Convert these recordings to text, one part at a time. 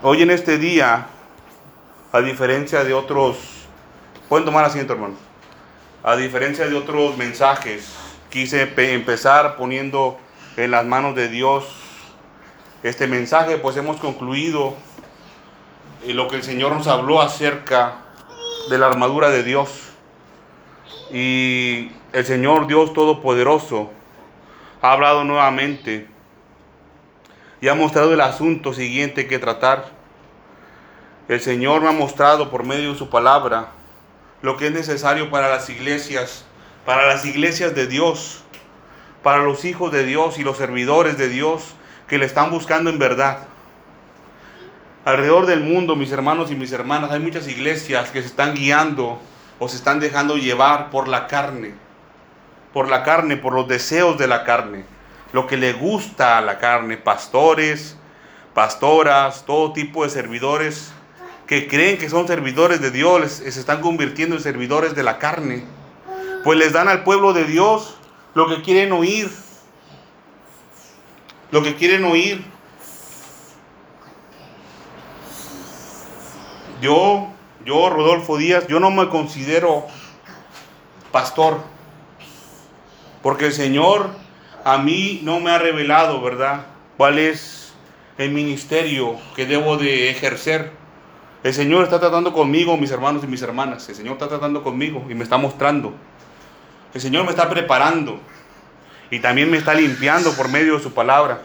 Hoy en este día, a diferencia de otros, pueden tomar asiento hermanos, a diferencia de otros mensajes, quise empezar poniendo en las manos de Dios este mensaje, pues hemos concluido eh, lo que el Señor nos habló acerca de la armadura de Dios. Y el Señor Dios Todopoderoso ha hablado nuevamente y ha mostrado el asunto siguiente que tratar. El Señor me ha mostrado por medio de su palabra lo que es necesario para las iglesias, para las iglesias de Dios, para los hijos de Dios y los servidores de Dios que le están buscando en verdad. Alrededor del mundo, mis hermanos y mis hermanas, hay muchas iglesias que se están guiando o se están dejando llevar por la carne, por la carne, por los deseos de la carne lo que le gusta a la carne, pastores, pastoras, todo tipo de servidores que creen que son servidores de Dios, se están convirtiendo en servidores de la carne. Pues les dan al pueblo de Dios lo que quieren oír. Lo que quieren oír. Yo, yo, Rodolfo Díaz, yo no me considero pastor. Porque el Señor a mí no me ha revelado, ¿verdad? ¿Cuál es el ministerio que debo de ejercer? El Señor está tratando conmigo, mis hermanos y mis hermanas. El Señor está tratando conmigo y me está mostrando. El Señor me está preparando y también me está limpiando por medio de su palabra.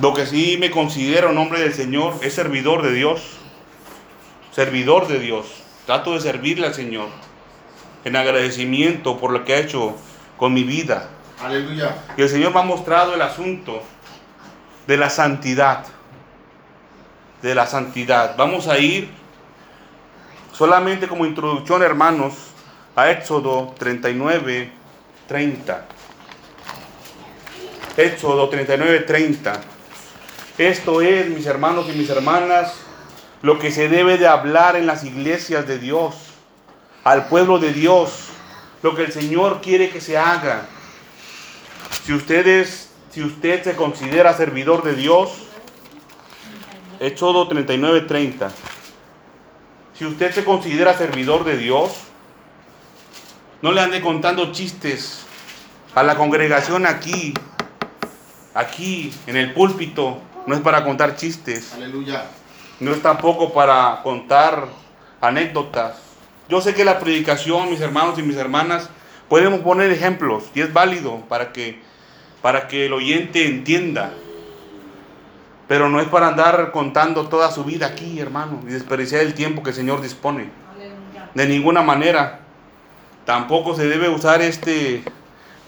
Lo que sí me considero nombre del Señor es servidor de Dios. Servidor de Dios. Trato de servirle al Señor en agradecimiento por lo que ha hecho con mi vida. Aleluya. Y el Señor me ha mostrado el asunto de la santidad. De la santidad. Vamos a ir solamente como introducción, hermanos, a Éxodo 39, 30. Éxodo 39, 30. Esto es, mis hermanos y mis hermanas, lo que se debe de hablar en las iglesias de Dios al pueblo de Dios, lo que el Señor quiere que se haga. Si ustedes, si usted se considera servidor de Dios, Éxodo 39, 30. Si usted se considera servidor de Dios, no le ande contando chistes a la congregación aquí, aquí en el púlpito. No es para contar chistes. Aleluya. No es tampoco para contar anécdotas. Yo sé que la predicación, mis hermanos y mis hermanas, podemos poner ejemplos y es válido para que, para que el oyente entienda. Pero no es para andar contando toda su vida aquí, hermano, y desperdiciar el tiempo que el Señor dispone. De ninguna manera. Tampoco se debe usar este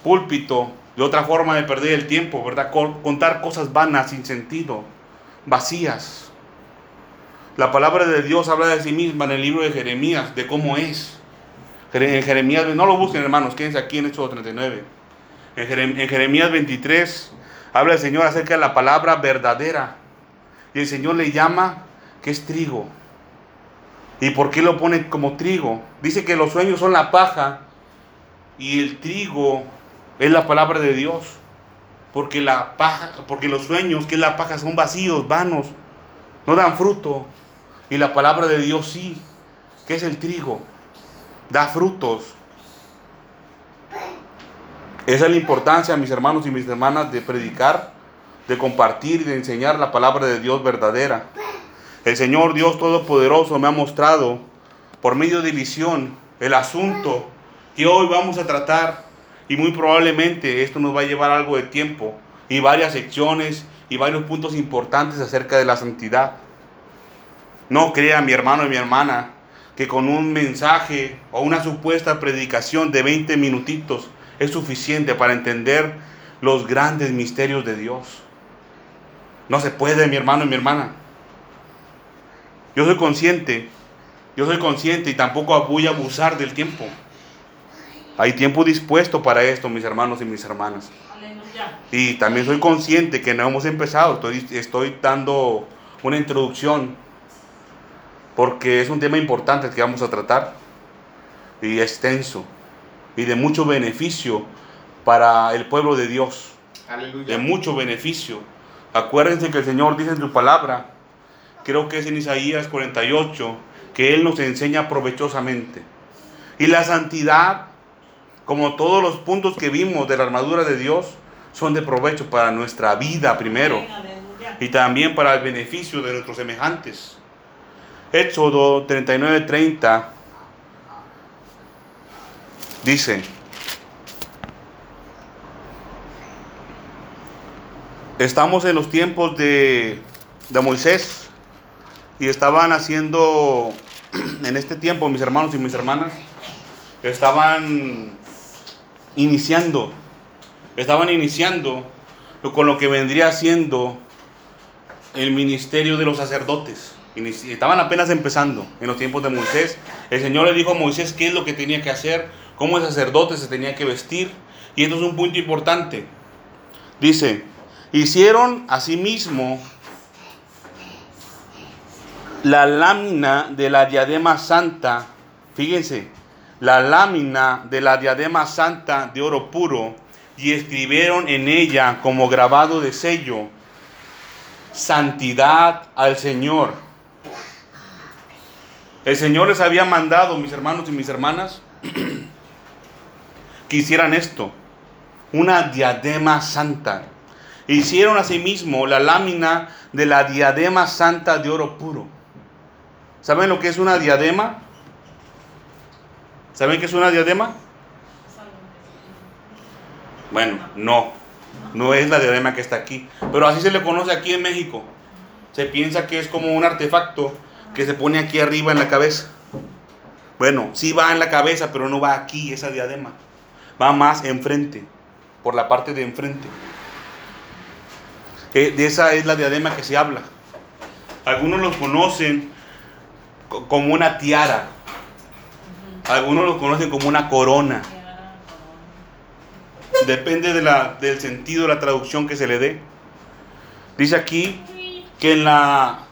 púlpito de otra forma de perder el tiempo, ¿verdad? Contar cosas vanas, sin sentido, vacías. La palabra de Dios habla de sí misma en el libro de Jeremías, de cómo es. En Jeremías, no lo busquen hermanos, quédense aquí en Éxodo 39. En Jeremías 23 habla el Señor acerca de la palabra verdadera. Y el Señor le llama que es trigo. ¿Y por qué lo pone como trigo? Dice que los sueños son la paja y el trigo es la palabra de Dios. Porque la paja, porque los sueños, que es la paja, son vacíos, vanos, no dan fruto. Y la palabra de Dios sí, que es el trigo, da frutos. Esa es la importancia, mis hermanos y mis hermanas, de predicar, de compartir y de enseñar la palabra de Dios verdadera. El Señor Dios Todopoderoso me ha mostrado por medio de visión el asunto que hoy vamos a tratar y muy probablemente esto nos va a llevar algo de tiempo y varias secciones y varios puntos importantes acerca de la santidad. No crea mi hermano y mi hermana que con un mensaje o una supuesta predicación de 20 minutitos es suficiente para entender los grandes misterios de Dios. No se puede, mi hermano y mi hermana. Yo soy consciente, yo soy consciente y tampoco voy a abusar del tiempo. Hay tiempo dispuesto para esto, mis hermanos y mis hermanas. Y también soy consciente que no hemos empezado, estoy, estoy dando una introducción porque es un tema importante que vamos a tratar y extenso y de mucho beneficio para el pueblo de Dios. de mucho beneficio. Acuérdense que el Señor dice en su palabra, creo que es en Isaías 48, que Él nos enseña provechosamente. Y la santidad, como todos los puntos que vimos de la armadura de Dios, son de provecho para nuestra vida primero y también para el beneficio de nuestros semejantes. Éxodo 39:30 dice, estamos en los tiempos de, de Moisés y estaban haciendo, en este tiempo mis hermanos y mis hermanas, estaban iniciando, estaban iniciando con lo que vendría siendo el ministerio de los sacerdotes. Estaban apenas empezando en los tiempos de Moisés. El Señor le dijo a Moisés qué es lo que tenía que hacer, cómo el sacerdote se tenía que vestir. Y esto es un punto importante. Dice, hicieron asimismo la lámina de la diadema santa. Fíjense, la lámina de la diadema santa de oro puro y escribieron en ella como grabado de sello, santidad al Señor. El Señor les había mandado, mis hermanos y mis hermanas, que hicieran esto, una diadema santa. Hicieron asimismo la lámina de la diadema santa de oro puro. ¿Saben lo que es una diadema? ¿Saben qué es una diadema? Bueno, no. No es la diadema que está aquí. Pero así se le conoce aquí en México. Se piensa que es como un artefacto que se pone aquí arriba en la cabeza. Bueno, sí va en la cabeza, pero no va aquí esa diadema. Va más enfrente, por la parte de enfrente. Eh, de esa es la diadema que se habla. Algunos los conocen como una tiara. Algunos los conocen como una corona. Depende de la, del sentido de la traducción que se le dé. Dice aquí que en la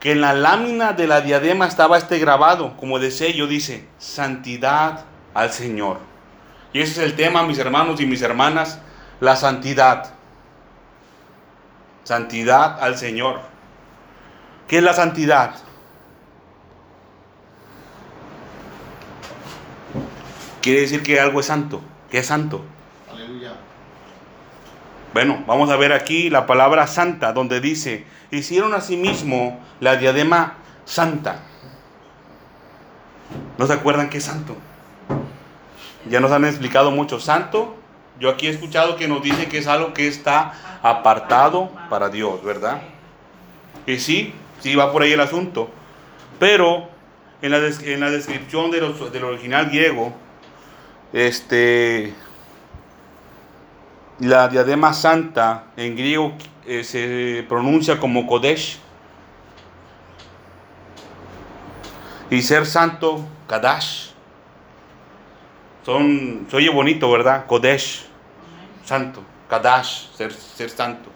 que en la lámina de la diadema estaba este grabado, como de sello, dice, santidad al Señor. Y ese es el tema, mis hermanos y mis hermanas, la santidad. Santidad al Señor. ¿Qué es la santidad? Quiere decir que algo es santo. ¿Qué es santo? Bueno, vamos a ver aquí la palabra santa, donde dice, hicieron asimismo la diadema santa. ¿No se acuerdan qué es santo? Ya nos han explicado mucho. Santo, yo aquí he escuchado que nos dice que es algo que está apartado para Dios, ¿verdad? Y sí, sí va por ahí el asunto. Pero en la, en la descripción de del original griego, este, la diadema santa en griego eh, se pronuncia como Kodesh. Y ser santo, Kadash. Son, se oye bonito, ¿verdad? Kodesh, santo. Kadash, ser, ser santo.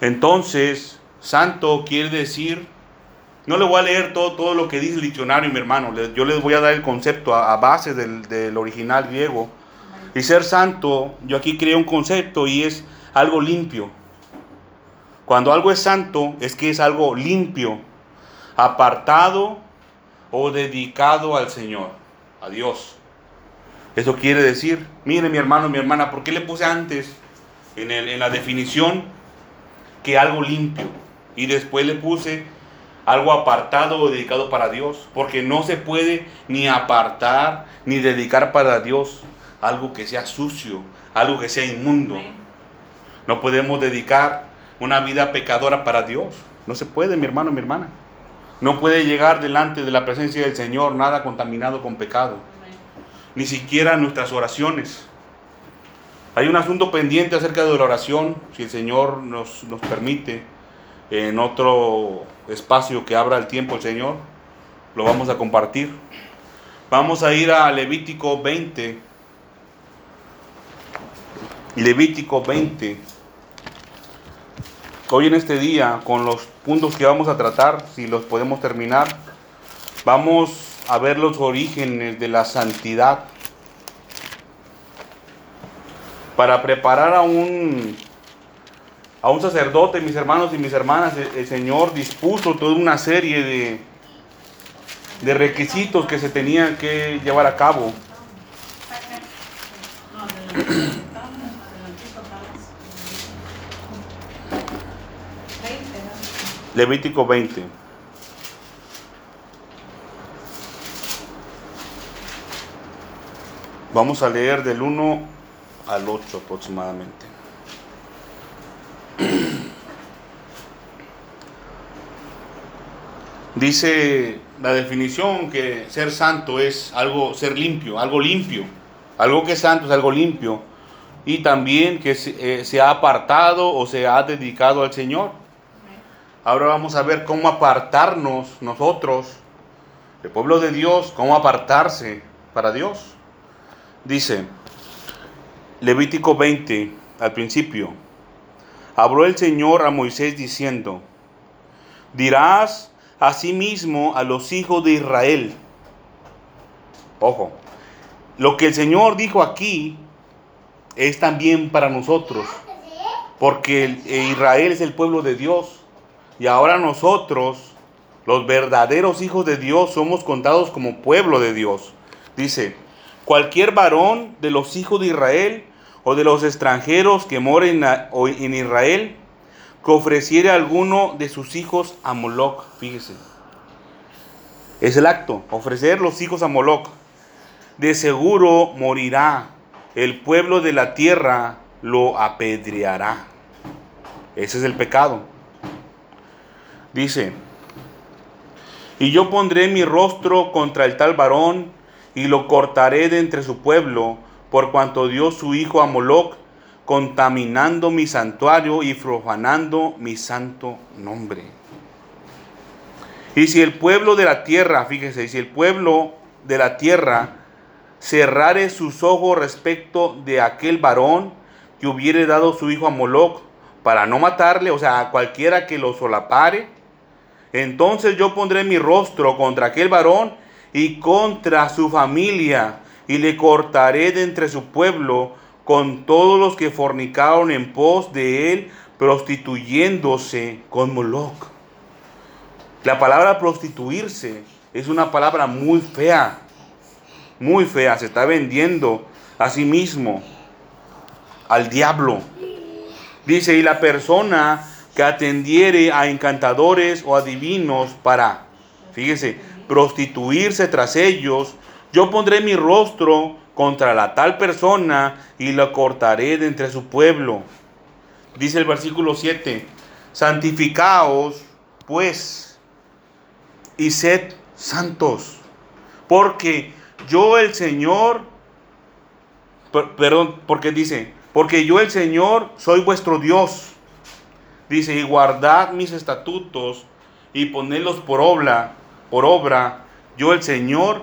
Entonces, santo quiere decir no le voy a leer todo, todo lo que dice el diccionario, mi hermano. Yo les voy a dar el concepto a, base del, del, original griego. Y ser santo, yo aquí creo un concepto y es algo limpio. Cuando algo es santo, es que es algo limpio, apartado o dedicado al Señor, a Dios. Eso quiere decir, mire mi hermano, mi hermana, ¿por qué le puse antes en, el, en la definición que algo limpio? Y después le puse algo apartado o dedicado para Dios, porque no se puede ni apartar ni dedicar para Dios algo que sea sucio, algo que sea inmundo. No podemos dedicar una vida pecadora para Dios. No se puede, mi hermano, mi hermana. No puede llegar delante de la presencia del Señor nada contaminado con pecado. Ni siquiera nuestras oraciones. Hay un asunto pendiente acerca de la oración, si el Señor nos, nos permite en otro espacio que abra el tiempo el Señor, lo vamos a compartir. Vamos a ir a Levítico 20. Levítico 20. Hoy en este día, con los puntos que vamos a tratar, si los podemos terminar, vamos a ver los orígenes de la santidad. para preparar a un, a un sacerdote, mis hermanos y mis hermanas, el, Señor dispuso toda una serie de, de requisitos que se tenían que llevar a cabo. Levítico 20. Vamos a leer del 1 al 8 aproximadamente. Dice la definición que ser santo es algo, ser limpio, algo limpio. Algo que es santo es algo limpio. Y también que se, eh, se ha apartado o se ha dedicado al Señor. Ahora vamos a ver cómo apartarnos nosotros, el pueblo de Dios, cómo apartarse para Dios. Dice Levítico 20, al principio, habló el Señor a Moisés diciendo, dirás asimismo a los hijos de Israel. Ojo, lo que el Señor dijo aquí es también para nosotros, porque Israel es el pueblo de Dios. Y ahora nosotros, los verdaderos hijos de Dios, somos contados como pueblo de Dios. Dice, cualquier varón de los hijos de Israel o de los extranjeros que moren en Israel, que ofreciere alguno de sus hijos a Moloch. Fíjese. Es el acto, ofrecer los hijos a Moloch. De seguro morirá. El pueblo de la tierra lo apedreará. Ese es el pecado. Dice, y yo pondré mi rostro contra el tal varón y lo cortaré de entre su pueblo, por cuanto dio su hijo a Moloch, contaminando mi santuario y profanando mi santo nombre. Y si el pueblo de la tierra, fíjese, si el pueblo de la tierra cerrare sus ojos respecto de aquel varón que hubiere dado su hijo a Moloch para no matarle, o sea, a cualquiera que lo solapare, entonces yo pondré mi rostro contra aquel varón y contra su familia, y le cortaré de entre su pueblo con todos los que fornicaron en pos de él, prostituyéndose con Moloch. La palabra prostituirse es una palabra muy fea, muy fea, se está vendiendo a sí mismo al diablo. Dice, y la persona que atendiere a encantadores o adivinos para, fíjese, prostituirse tras ellos, yo pondré mi rostro contra la tal persona y lo cortaré de entre su pueblo. Dice el versículo 7, santificaos pues y sed santos, porque yo el Señor, perdón, porque dice, porque yo el Señor soy vuestro Dios Dice, y guardad mis estatutos y ponedlos por obra, por obra, yo el Señor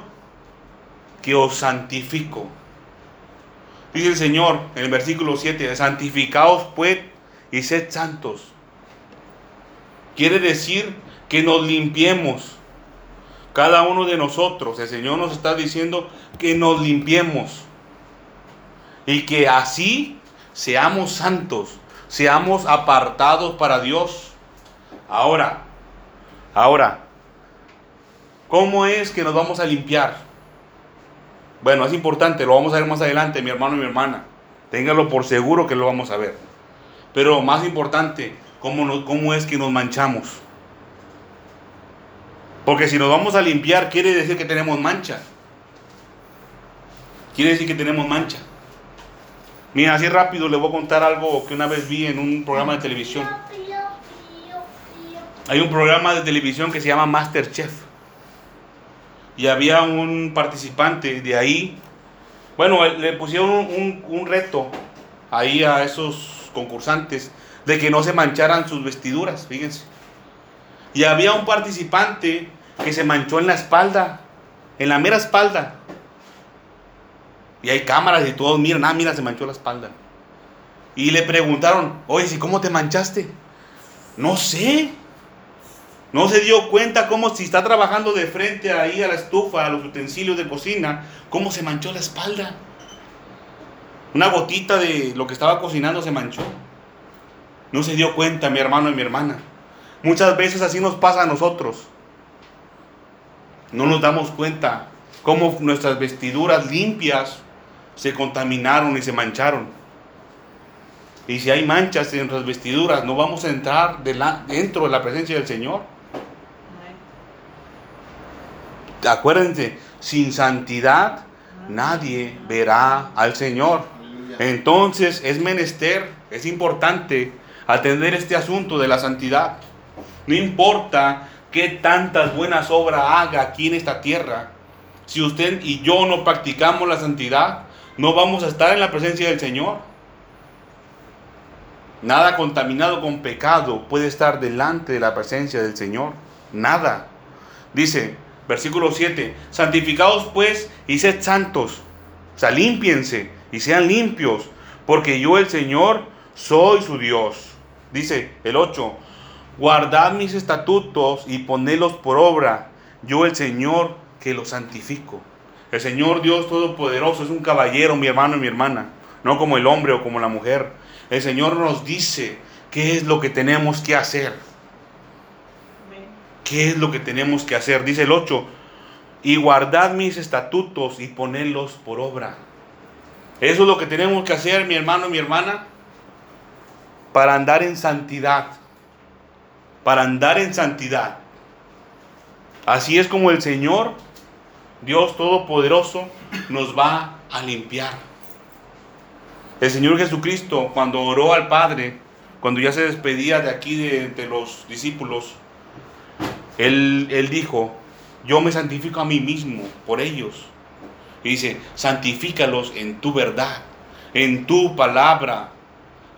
que os santifico. Dice el Señor en el versículo 7, santificaos pues y sed santos. Quiere decir que nos limpiemos. Cada uno de nosotros, el Señor nos está diciendo que nos limpiemos. Y que así seamos santos seamos apartados para Dios. Ahora, ahora, ¿cómo es que nos vamos a limpiar? Bueno, es importante, lo vamos a ver más adelante, mi hermano y mi hermana. Téngalo por seguro que lo vamos a ver. Pero más importante, ¿cómo, cómo es que nos manchamos? Porque si nos vamos a limpiar, quiere decir que tenemos mancha. Quiere decir que tenemos mancha. Mira, así rápido le voy a contar algo que una vez vi en un programa de televisión. Hay un programa de televisión que se llama Masterchef. Y había un participante de ahí. Bueno, le pusieron un, un reto ahí a esos concursantes de que no se mancharan sus vestiduras, fíjense. Y había un participante que se manchó en la espalda, en la mera espalda. Y hay cámaras y todos miran, ah, mira, se manchó la espalda. Y le preguntaron, oye, ¿y cómo te manchaste? No sé. No se dio cuenta cómo si está trabajando de frente ahí a la estufa, a los utensilios de cocina, cómo se manchó la espalda. Una gotita de lo que estaba cocinando se manchó. No se dio cuenta mi hermano y mi hermana. Muchas veces así nos pasa a nosotros. No nos damos cuenta cómo nuestras vestiduras limpias se contaminaron y se mancharon. Y si hay manchas en nuestras vestiduras, no vamos a entrar dentro de la presencia del Señor. Acuérdense, sin santidad nadie verá al Señor. Entonces es menester, es importante atender este asunto de la santidad. No importa qué tantas buenas obras haga aquí en esta tierra. Si usted y yo no practicamos la santidad, no vamos a estar en la presencia del Señor. Nada contaminado con pecado puede estar delante de la presencia del Señor. Nada. Dice, versículo 7, santificados pues y sed santos. O sea, límpiense y sean limpios, porque yo el Señor soy su Dios. Dice el 8, guardad mis estatutos y ponedlos por obra, yo el Señor que los santifico. El Señor Dios Todopoderoso es un caballero, mi hermano y mi hermana, no como el hombre o como la mujer. El Señor nos dice qué es lo que tenemos que hacer. ¿Qué es lo que tenemos que hacer? Dice el 8, y guardad mis estatutos y ponedlos por obra. Eso es lo que tenemos que hacer, mi hermano y mi hermana, para andar en santidad. Para andar en santidad. Así es como el Señor, Dios Todopoderoso, nos va a limpiar. El Señor Jesucristo, cuando oró al Padre, cuando ya se despedía de aquí de, los discípulos, él, él dijo, yo me santifico a mí mismo por ellos. Y dice, santifícalos en tu verdad, en tu palabra.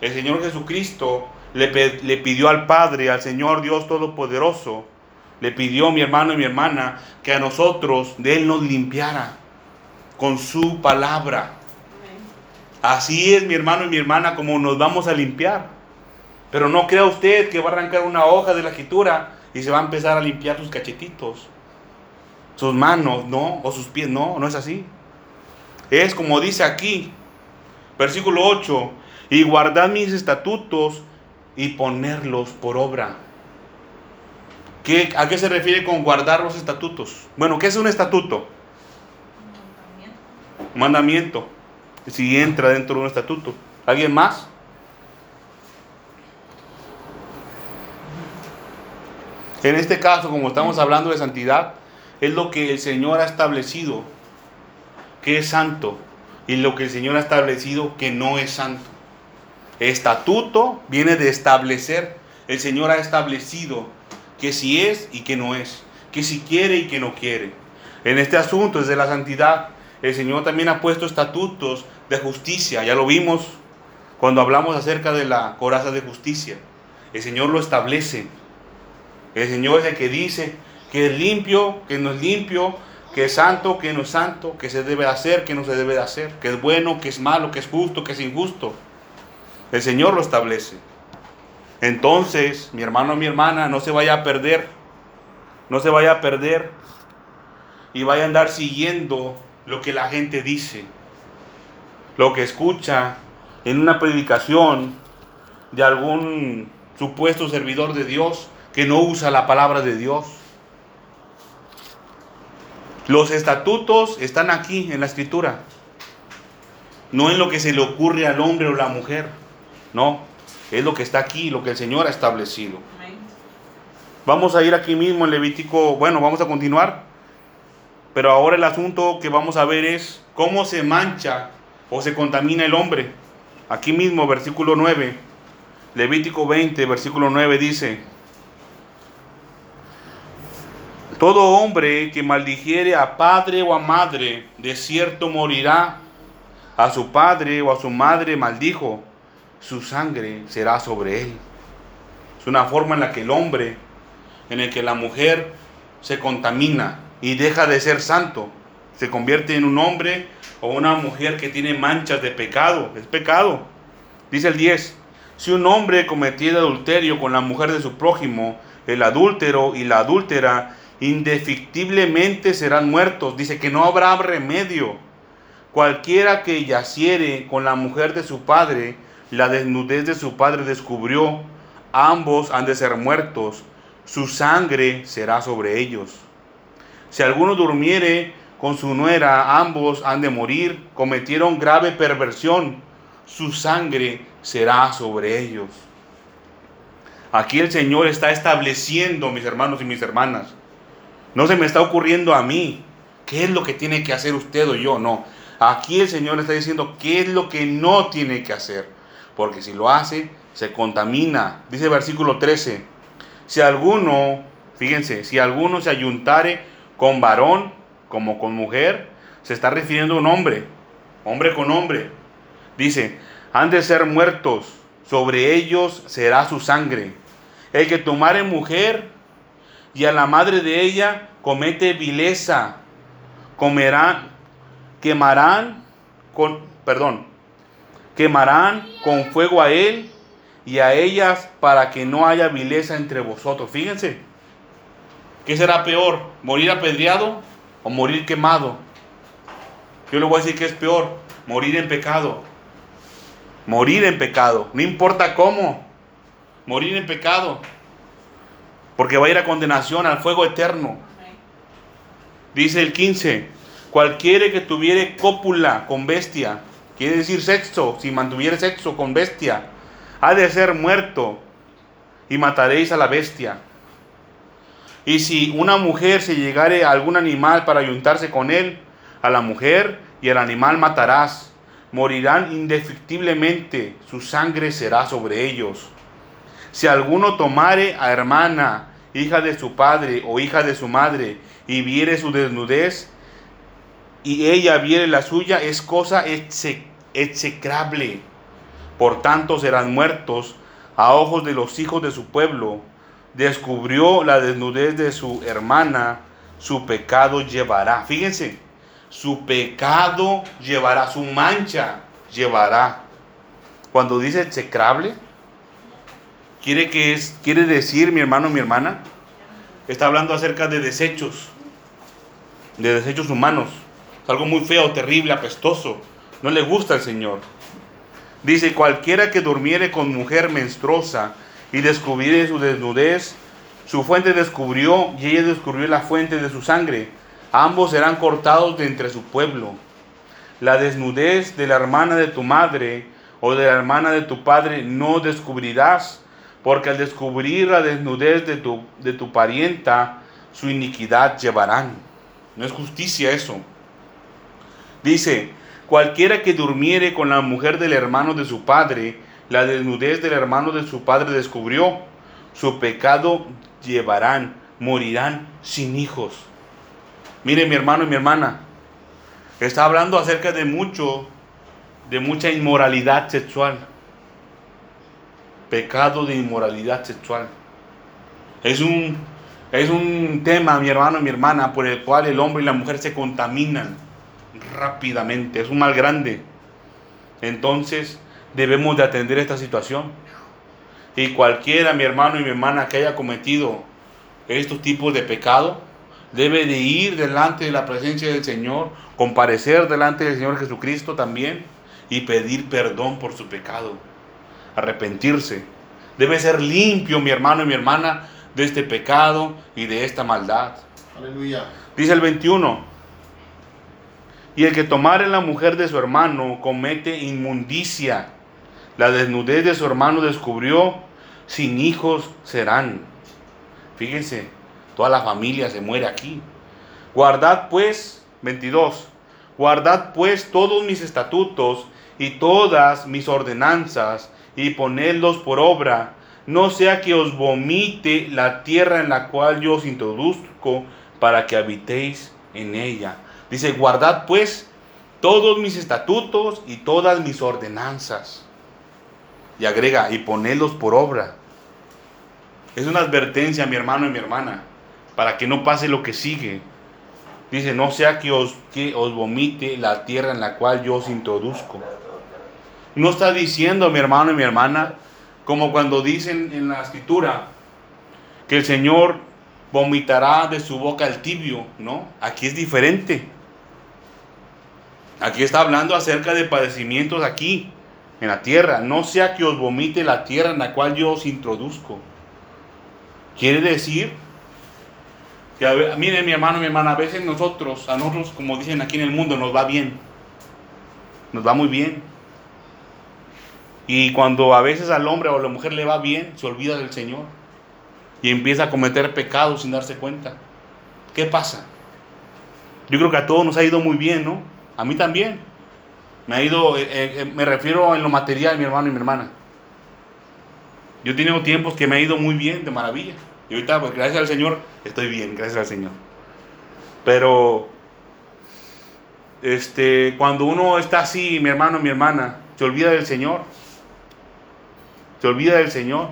El Señor Jesucristo le, le, pidió al Padre, al Señor Dios Todopoderoso, le pidió mi hermano y mi hermana que a nosotros de Él nos limpiara con su palabra. Así es mi hermano y mi hermana como nos vamos a limpiar. Pero no crea usted que va a arrancar una hoja de la escritura y se va a empezar a limpiar sus cachetitos sus manos, no, o sus pies, no, no es así. Es como dice aquí, versículo 8, y guardad mis estatutos y ponerlos por obra. ¿Qué, ¿A qué se refiere con guardar los estatutos? Bueno, ¿qué es un estatuto? Mandamiento. Mandamiento. Si entra dentro de un estatuto. ¿Alguien más? En este caso, como estamos hablando de santidad, es lo que el Señor ha establecido que es santo y lo que el Señor ha establecido que no es santo. Estatuto viene de establecer. El Señor ha establecido que si es y que no es, que si quiere y que no quiere. En este asunto es de la santidad. El Señor también ha puesto estatutos de justicia. Ya lo vimos cuando hablamos acerca de la coraza de justicia. El Señor lo establece. El Señor es el que dice que es limpio, que no es limpio, que es santo, que no es santo, que se debe hacer, que no se debe hacer, que es bueno, que es malo, que es justo, que es injusto. El Señor lo establece. Entonces, mi hermano, mi hermana, no se vaya a perder, no se vaya a perder. Y vaya a andar siguiendo lo que la gente dice, lo que escucha en una predicación de algún supuesto servidor de Dios que no usa la palabra de Dios. Los estatutos están aquí en la escritura, no en lo que se le ocurre al hombre o la mujer, no, es lo que está aquí, lo que el Señor ha establecido. Vamos a ir aquí mismo en Levítico, bueno, vamos a continuar, pero ahora el asunto que vamos a ver es cómo se mancha o se contamina el hombre. Aquí mismo, versículo 9, Levítico 20, versículo 9 dice, Todo hombre que maldijere a padre o a madre, de cierto morirá. A su padre o a su madre maldijo, su sangre será sobre él. Es una forma en la que el hombre, en el que la mujer se contamina y deja de ser santo. Se convierte en un hombre o una mujer que tiene manchas de pecado. Es pecado. Dice el 10. Si un hombre cometiera adulterio con la mujer de su prójimo, el adúltero y la adúltera indefectiblemente serán muertos. Dice que no habrá remedio. Cualquiera que yaciere con la mujer de su padre, la desnudez de su padre descubrió, ambos han de ser muertos, su sangre será sobre ellos. Si alguno durmiere con su nuera, ambos han de morir, cometieron grave perversión, su sangre será sobre ellos. Aquí el Señor está estableciendo, mis hermanos y mis hermanas. No se me está ocurriendo a mí qué es lo que tiene que hacer usted o yo, no. Aquí el Señor está diciendo qué es lo que no tiene que hacer. Porque si lo hace, se contamina. Dice versículo 13. Si alguno, fíjense, si alguno se ayuntare con varón como con mujer, se está refiriendo a un hombre, hombre con hombre. Dice, han de ser muertos, sobre ellos será su sangre. El que tomare mujer y a la madre de ella comete vileza, comerán, quemarán con, perdón, quemarán con fuego a él y a ellas para que no haya vileza entre vosotros. Fíjense, ¿qué será peor? ¿Morir apedreado o morir quemado? Yo le voy a decir que es peor, morir en pecado. Morir en pecado, no importa cómo, morir en pecado, porque va a ir a condenación al fuego eterno. Dice el 15, cualquiera que tuviere cópula con bestia, quiere decir sexo, si mantuviere sexo con bestia, ha de ser muerto y mataréis a la bestia. Y si una mujer se llegare a algún animal para ayuntarse con él, a la mujer y el animal matarás, morirán indefectiblemente, su sangre será sobre ellos. Si alguno tomare a hermana, hija de su padre o hija de su madre, y viere su desnudez, y ella viere la suya, es cosa execrable por tanto serán muertos a ojos de los hijos de su pueblo. Descubrió la desnudez de su hermana, su pecado llevará. Fíjense, su pecado llevará, su mancha llevará. Cuando dice execrable, quiere, que es, quiere decir, mi hermano, mi hermana, está hablando acerca de desechos, de desechos humanos. Algo muy feo, terrible, apestoso. No le gusta al Señor. Dice, cualquiera que durmiere con mujer menstruosa y descubriere su desnudez, su fuente descubrió y ella descubrió la fuente de su sangre. Ambos serán cortados de entre su pueblo. La desnudez de la hermana de tu madre o de la hermana de tu padre no descubrirás, porque al descubrir la desnudez de tu, de tu parienta, su iniquidad llevarán. No es justicia eso. Dice, Cualquiera que durmiere con la mujer del hermano de su padre, la desnudez del hermano de su padre descubrió, su pecado llevarán, morirán sin hijos. Mire mi hermano y mi hermana, está hablando acerca de mucho, de mucha inmoralidad sexual. Pecado de inmoralidad sexual. Es un, es un tema, mi hermano y mi hermana, por el cual el hombre y la mujer se contaminan rápidamente, es un mal grande. Entonces debemos de atender esta situación. Y cualquiera, mi hermano y mi hermana, que haya cometido estos tipos de pecado, debe de ir delante de la presencia del Señor, comparecer delante del Señor Jesucristo también y pedir perdón por su pecado, arrepentirse. Debe ser limpio, mi hermano y mi hermana, de este pecado y de esta maldad. Aleluya. Dice el 21. Y el que tomare la mujer de su hermano comete inmundicia. La desnudez de su hermano descubrió, sin hijos serán. Fíjense, toda la familia se muere aquí. Guardad pues, 22, guardad pues todos mis estatutos y todas mis ordenanzas y ponedlos por obra, no sea que os vomite la tierra en la cual yo os introduzco para que habitéis en ella. Dice, guardad pues todos mis estatutos y todas mis ordenanzas. Y agrega, y ponedlos por obra. Es una advertencia, mi hermano y mi hermana, para que no pase lo que sigue. Dice, no sea que os, que os vomite la tierra en la cual yo os introduzco. No está diciendo, mi hermano y mi hermana, como cuando dicen en la escritura, que el Señor vomitará de su boca el tibio, ¿no? Aquí es diferente. Aquí está hablando acerca de padecimientos aquí, en la tierra. No sea que os vomite la tierra en la cual yo os introduzco. Quiere decir que, miren mi hermano, mi hermana, a veces nosotros, a nosotros, como dicen aquí en el mundo, nos va bien. Nos va muy bien. Y cuando a veces al hombre o a la mujer le va bien, se olvida del Señor. Y empieza a cometer pecados sin darse cuenta. ¿Qué pasa? Yo creo que a todos nos ha ido muy bien, ¿no? A mí también. Me ha ido, eh, eh, eh, me refiero en lo material, mi hermano y mi hermana. Yo he tenido tiempos que me ha ido muy bien, de maravilla. Y ahorita, pues gracias al Señor, estoy bien, gracias al Señor. Pero, este, cuando uno está así, mi hermano, mi hermana, se olvida del Señor. Se olvida del Señor.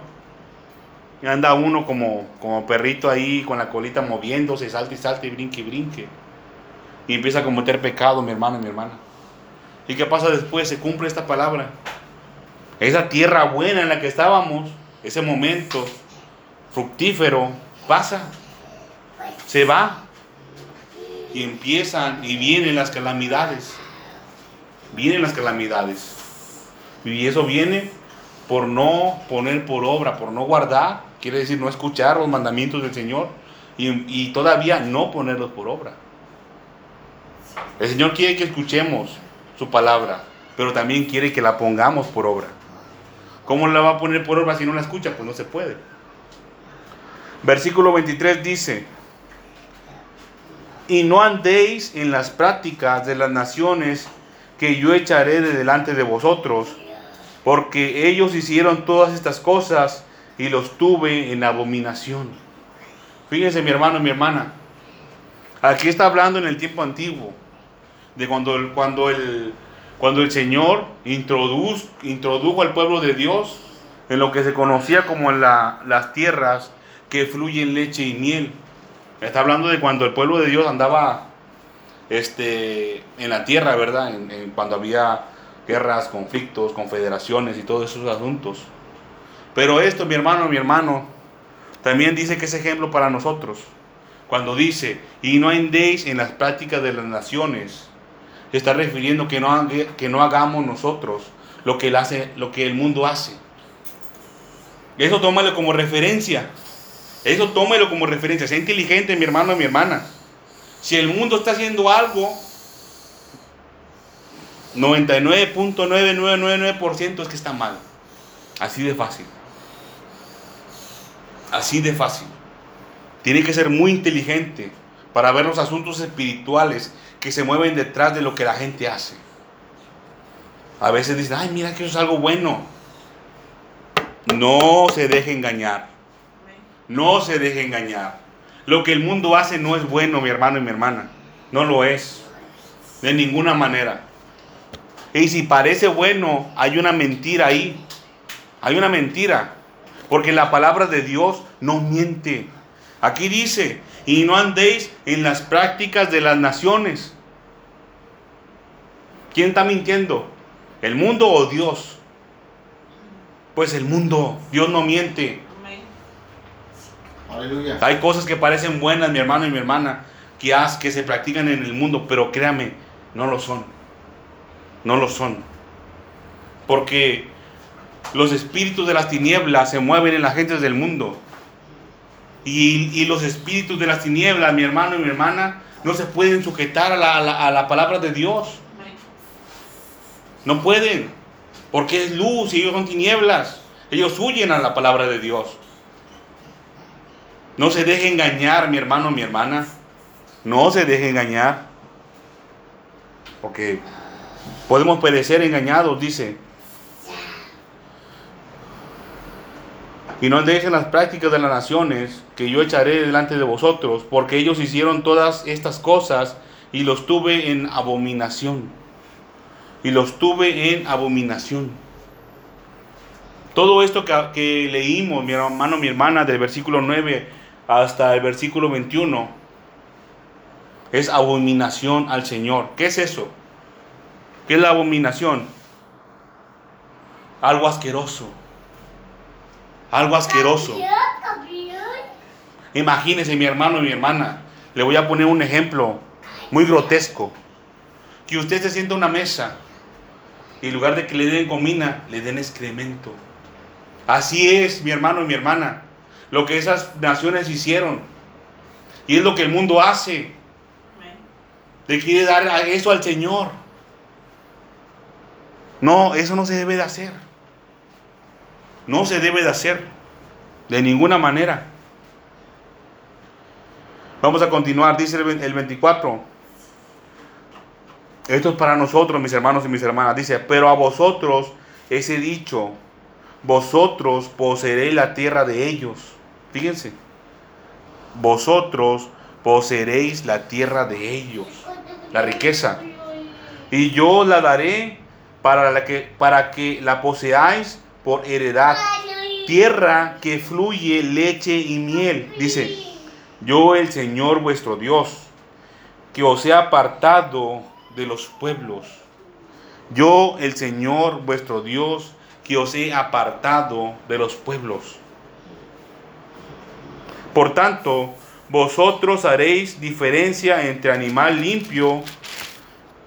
Anda uno como, como perrito ahí con la colita moviéndose, salta y salta y brinque y brinque y empieza a cometer pecado, mi hermano y mi hermana. ¿Y qué pasa después? Se cumple esta palabra. Esa tierra buena en la que estábamos, ese momento fructífero, pasa, se va y empiezan y vienen las calamidades. Vienen las calamidades. Y eso viene por no poner por obra, por no guardar, quiere decir no escuchar los mandamientos del Señor y, y todavía no ponerlos por obra. El Señor quiere que escuchemos su palabra, pero también quiere que la pongamos por obra. ¿Cómo la va a poner por obra si no la escucha? Pues no se puede. Versículo 23 dice, y no andéis en las prácticas de las naciones que yo echaré de delante de vosotros, porque ellos hicieron todas estas cosas y los tuve en abominación. Fíjense mi hermano y mi hermana, aquí está hablando en el tiempo antiguo de cuando el, cuando el, cuando el Señor introdujo al pueblo de Dios en lo que se conocía como la, las tierras que fluyen leche y miel. Está hablando de cuando el pueblo de Dios andaba este, en la tierra, ¿verdad? cuando había guerras, conflictos, confederaciones y todos esos asuntos. Pero esto, mi hermano, mi hermano, también dice que es ejemplo para nosotros. Cuando dice, y no andéis en las prácticas de las naciones, está refiriendo que no, que no hagamos nosotros lo que, hace, lo que el mundo hace. Eso tómalo como referencia. Eso tómalo como referencia. Sea inteligente, mi hermano mi hermana. Si el mundo está haciendo algo, 99.9999% es que está mal. Así de fácil. Así de fácil. Tiene que ser muy inteligente para ver los asuntos espirituales que se mueven detrás de lo que la gente hace. A veces dicen, ay, mira que eso es algo bueno. No se deje engañar. No se deje engañar. Lo que el mundo hace no es bueno, mi hermano y mi hermana. No lo es. De ninguna manera. Y si parece bueno, hay una mentira ahí. Hay una mentira. Porque la palabra de Dios no miente. Aquí dice, y no andéis en las prácticas de las naciones. ¿Quién está mintiendo? ¿El mundo o Dios? Pues el mundo, Dios no miente. Hay cosas que parecen buenas, mi hermano y mi hermana, que, que se practican en el mundo, pero créame, no lo son. No lo son. Porque los espíritus de las tinieblas se mueven en las gentes del mundo. Y, los espíritus de las tinieblas, mi hermano y mi hermana, no se pueden sujetar a la, palabra de Dios. No pueden, porque es luz y ellos son tinieblas. Ellos huyen a la palabra de Dios. No se deje engañar, mi hermano, mi hermana. No se deje engañar. Porque podemos perecer engañados, dice. Y no andéis en las prácticas de las naciones que yo echaré delante de vosotros, porque ellos hicieron todas estas cosas y los tuve en abominación. Y los tuve en abominación. Todo esto que, que leímos, mi hermano, mi hermana, del versículo 9 hasta el versículo 21, es abominación al Señor. ¿Qué es eso? ¿Qué es la abominación? Algo asqueroso algo asqueroso. Imagínese mi hermano y mi hermana. Le voy a poner un ejemplo muy grotesco. que usted se sienta a una mesa y en lugar de que le den comida, le den excremento. Así es, mi hermano y mi hermana, lo que esas naciones hicieron. Y es lo que el mundo hace. Le quiere dar eso al Señor. No, eso no se debe de hacer. No se debe de hacer. De ninguna manera. Vamos a continuar, dice el 24. Esto es para nosotros, mis hermanos y mis hermanas. Dice, pero a vosotros ese dicho, vosotros poseeréis la tierra de ellos. Fíjense, vosotros poseeréis la tierra de ellos, la riqueza. Y yo la daré para, que, para que la poseáis por heredad. Tierra que fluye leche y miel. Dice, yo el Señor vuestro Dios, que os he apartado de los pueblos. Yo el Señor vuestro Dios, que os he apartado de los pueblos. Por tanto, vosotros haréis diferencia entre animal limpio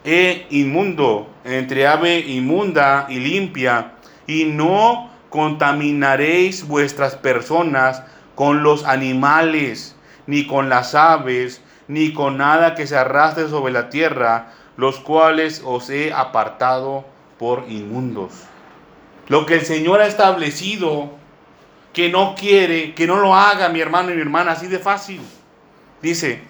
e inmundo, entre ave inmunda y limpia, y no contaminaréis vuestras personas con los animales, ni con las aves, ni con nada que se arrastre sobre la tierra, los cuales os he apartado por inmundos. Lo que el Señor ha establecido, que no quiere, que no lo haga mi hermano y mi hermana, así de fácil. Dice,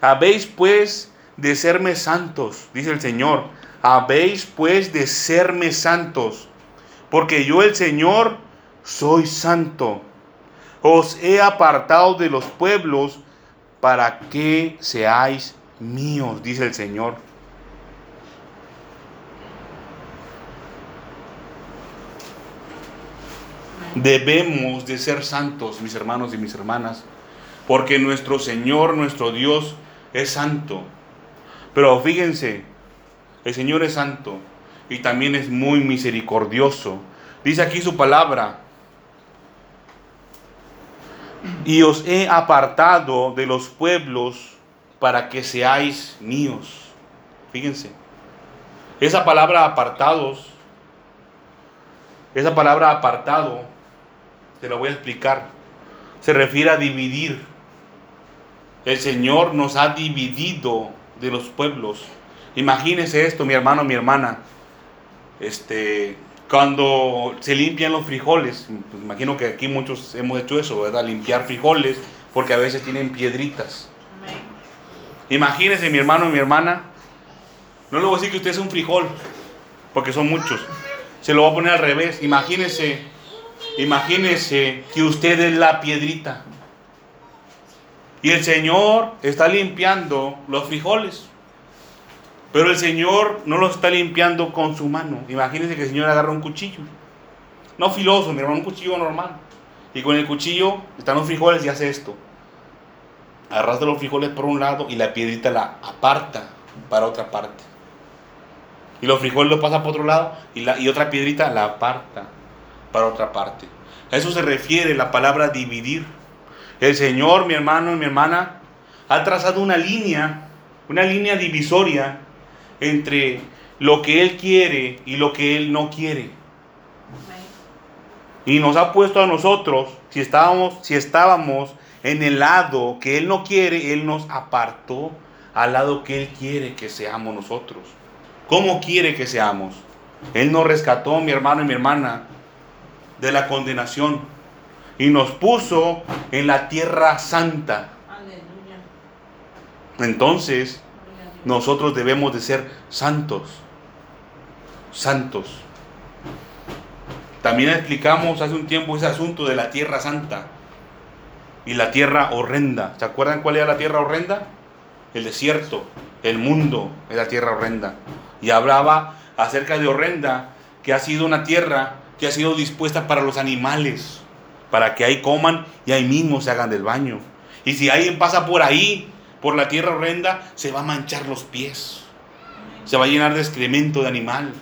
habéis pues de serme santos, dice el Señor, habéis pues de serme santos, porque yo el Señor soy santo. Os he apartado de los pueblos para que seáis míos, dice el Señor. Debemos de ser santos, mis hermanos y mis hermanas, porque nuestro Señor, nuestro Dios, es santo. Pero fíjense, el Señor es santo y también es muy misericordioso. Dice aquí su palabra, y os he apartado de los pueblos para que seáis míos. Fíjense, esa palabra apartados, esa palabra apartado, te lo voy a explicar, se refiere a dividir. El Señor nos ha dividido de los pueblos. Imagínese esto, mi hermano, mi hermana. Este, cuando se limpian los frijoles, pues imagino que aquí muchos hemos hecho eso, ¿verdad? Limpiar frijoles, porque a veces tienen piedritas. Imagínese, mi hermano y mi hermana. No le voy a decir que usted es un frijol, porque son muchos. Se lo voy a poner al revés. Imagínese, imagínese que usted es la piedrita. Y el Señor está limpiando los frijoles. Pero el Señor no los está limpiando con su mano. Imagínese que el Señor agarra un cuchillo. No filoso, un cuchillo normal. Y con el cuchillo están los frijoles y hace esto arrastra los frijoles por un lado y la piedrita la aparta para otra parte. Y los frijoles los pasa por otro lado y, la, y otra piedrita la aparta para otra parte. A eso se refiere la palabra dividir. El Señor, mi hermano y mi hermana, ha trazado una línea, una línea divisoria entre lo que Él quiere y lo que Él no quiere. Y nos ha puesto a nosotros, si estábamos, si estábamos en el lado que Él no quiere, Él nos apartó al lado que Él quiere que seamos nosotros. ¿Cómo quiere que seamos? Él nos rescató, mi hermano y mi hermana, de la condenación y nos puso en la tierra santa. Entonces, nosotros debemos de ser santos. Santos. También explicamos hace un tiempo ese asunto de la tierra santa y la tierra horrenda. ¿Se acuerdan cuál era la tierra horrenda? El desierto, el mundo es la tierra horrenda. Y hablaba acerca de horrenda, que ha sido una tierra que ha sido dispuesta para los animales, para que ahí coman y ahí mismo se hagan del baño. Y si alguien pasa por ahí, por la tierra horrenda, se va a manchar los pies, se va a llenar de excremento de animal.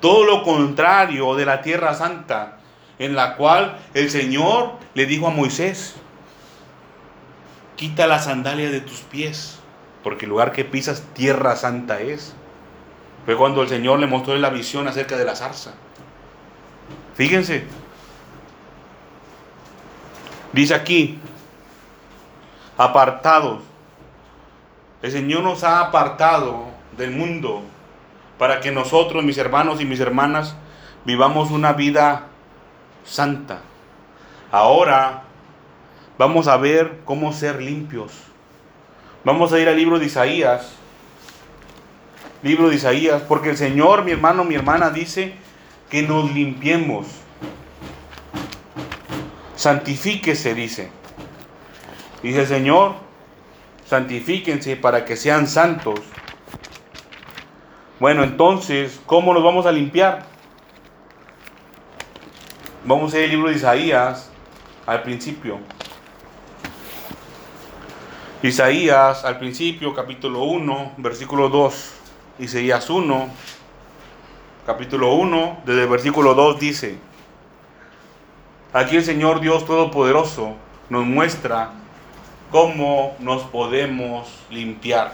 Todo lo contrario de la tierra santa, en la cual el Señor le dijo a Moisés, quita la sandalia de tus pies, porque el lugar que pisas, tierra santa es. Fue cuando el Señor le mostró la visión acerca de la zarza. Fíjense. Dice aquí, apartados. El Señor nos ha apartado del mundo para que nosotros, mis hermanos y mis hermanas, vivamos una vida santa. Ahora vamos a ver cómo ser limpios. Vamos a ir al libro de Isaías. Libro de Isaías, porque el Señor, mi hermano, mi hermana, dice que nos limpiemos. Santifíquese, dice. Dice Señor, santifíquense para que sean santos. Bueno, entonces, ¿cómo nos vamos a limpiar? Vamos a ir al libro de Isaías al principio. Isaías al principio, capítulo 1, versículo 2. Isaías 1, capítulo 1, desde el versículo 2 dice, aquí el Señor Dios Todopoderoso nos muestra cómo nos podemos limpiar.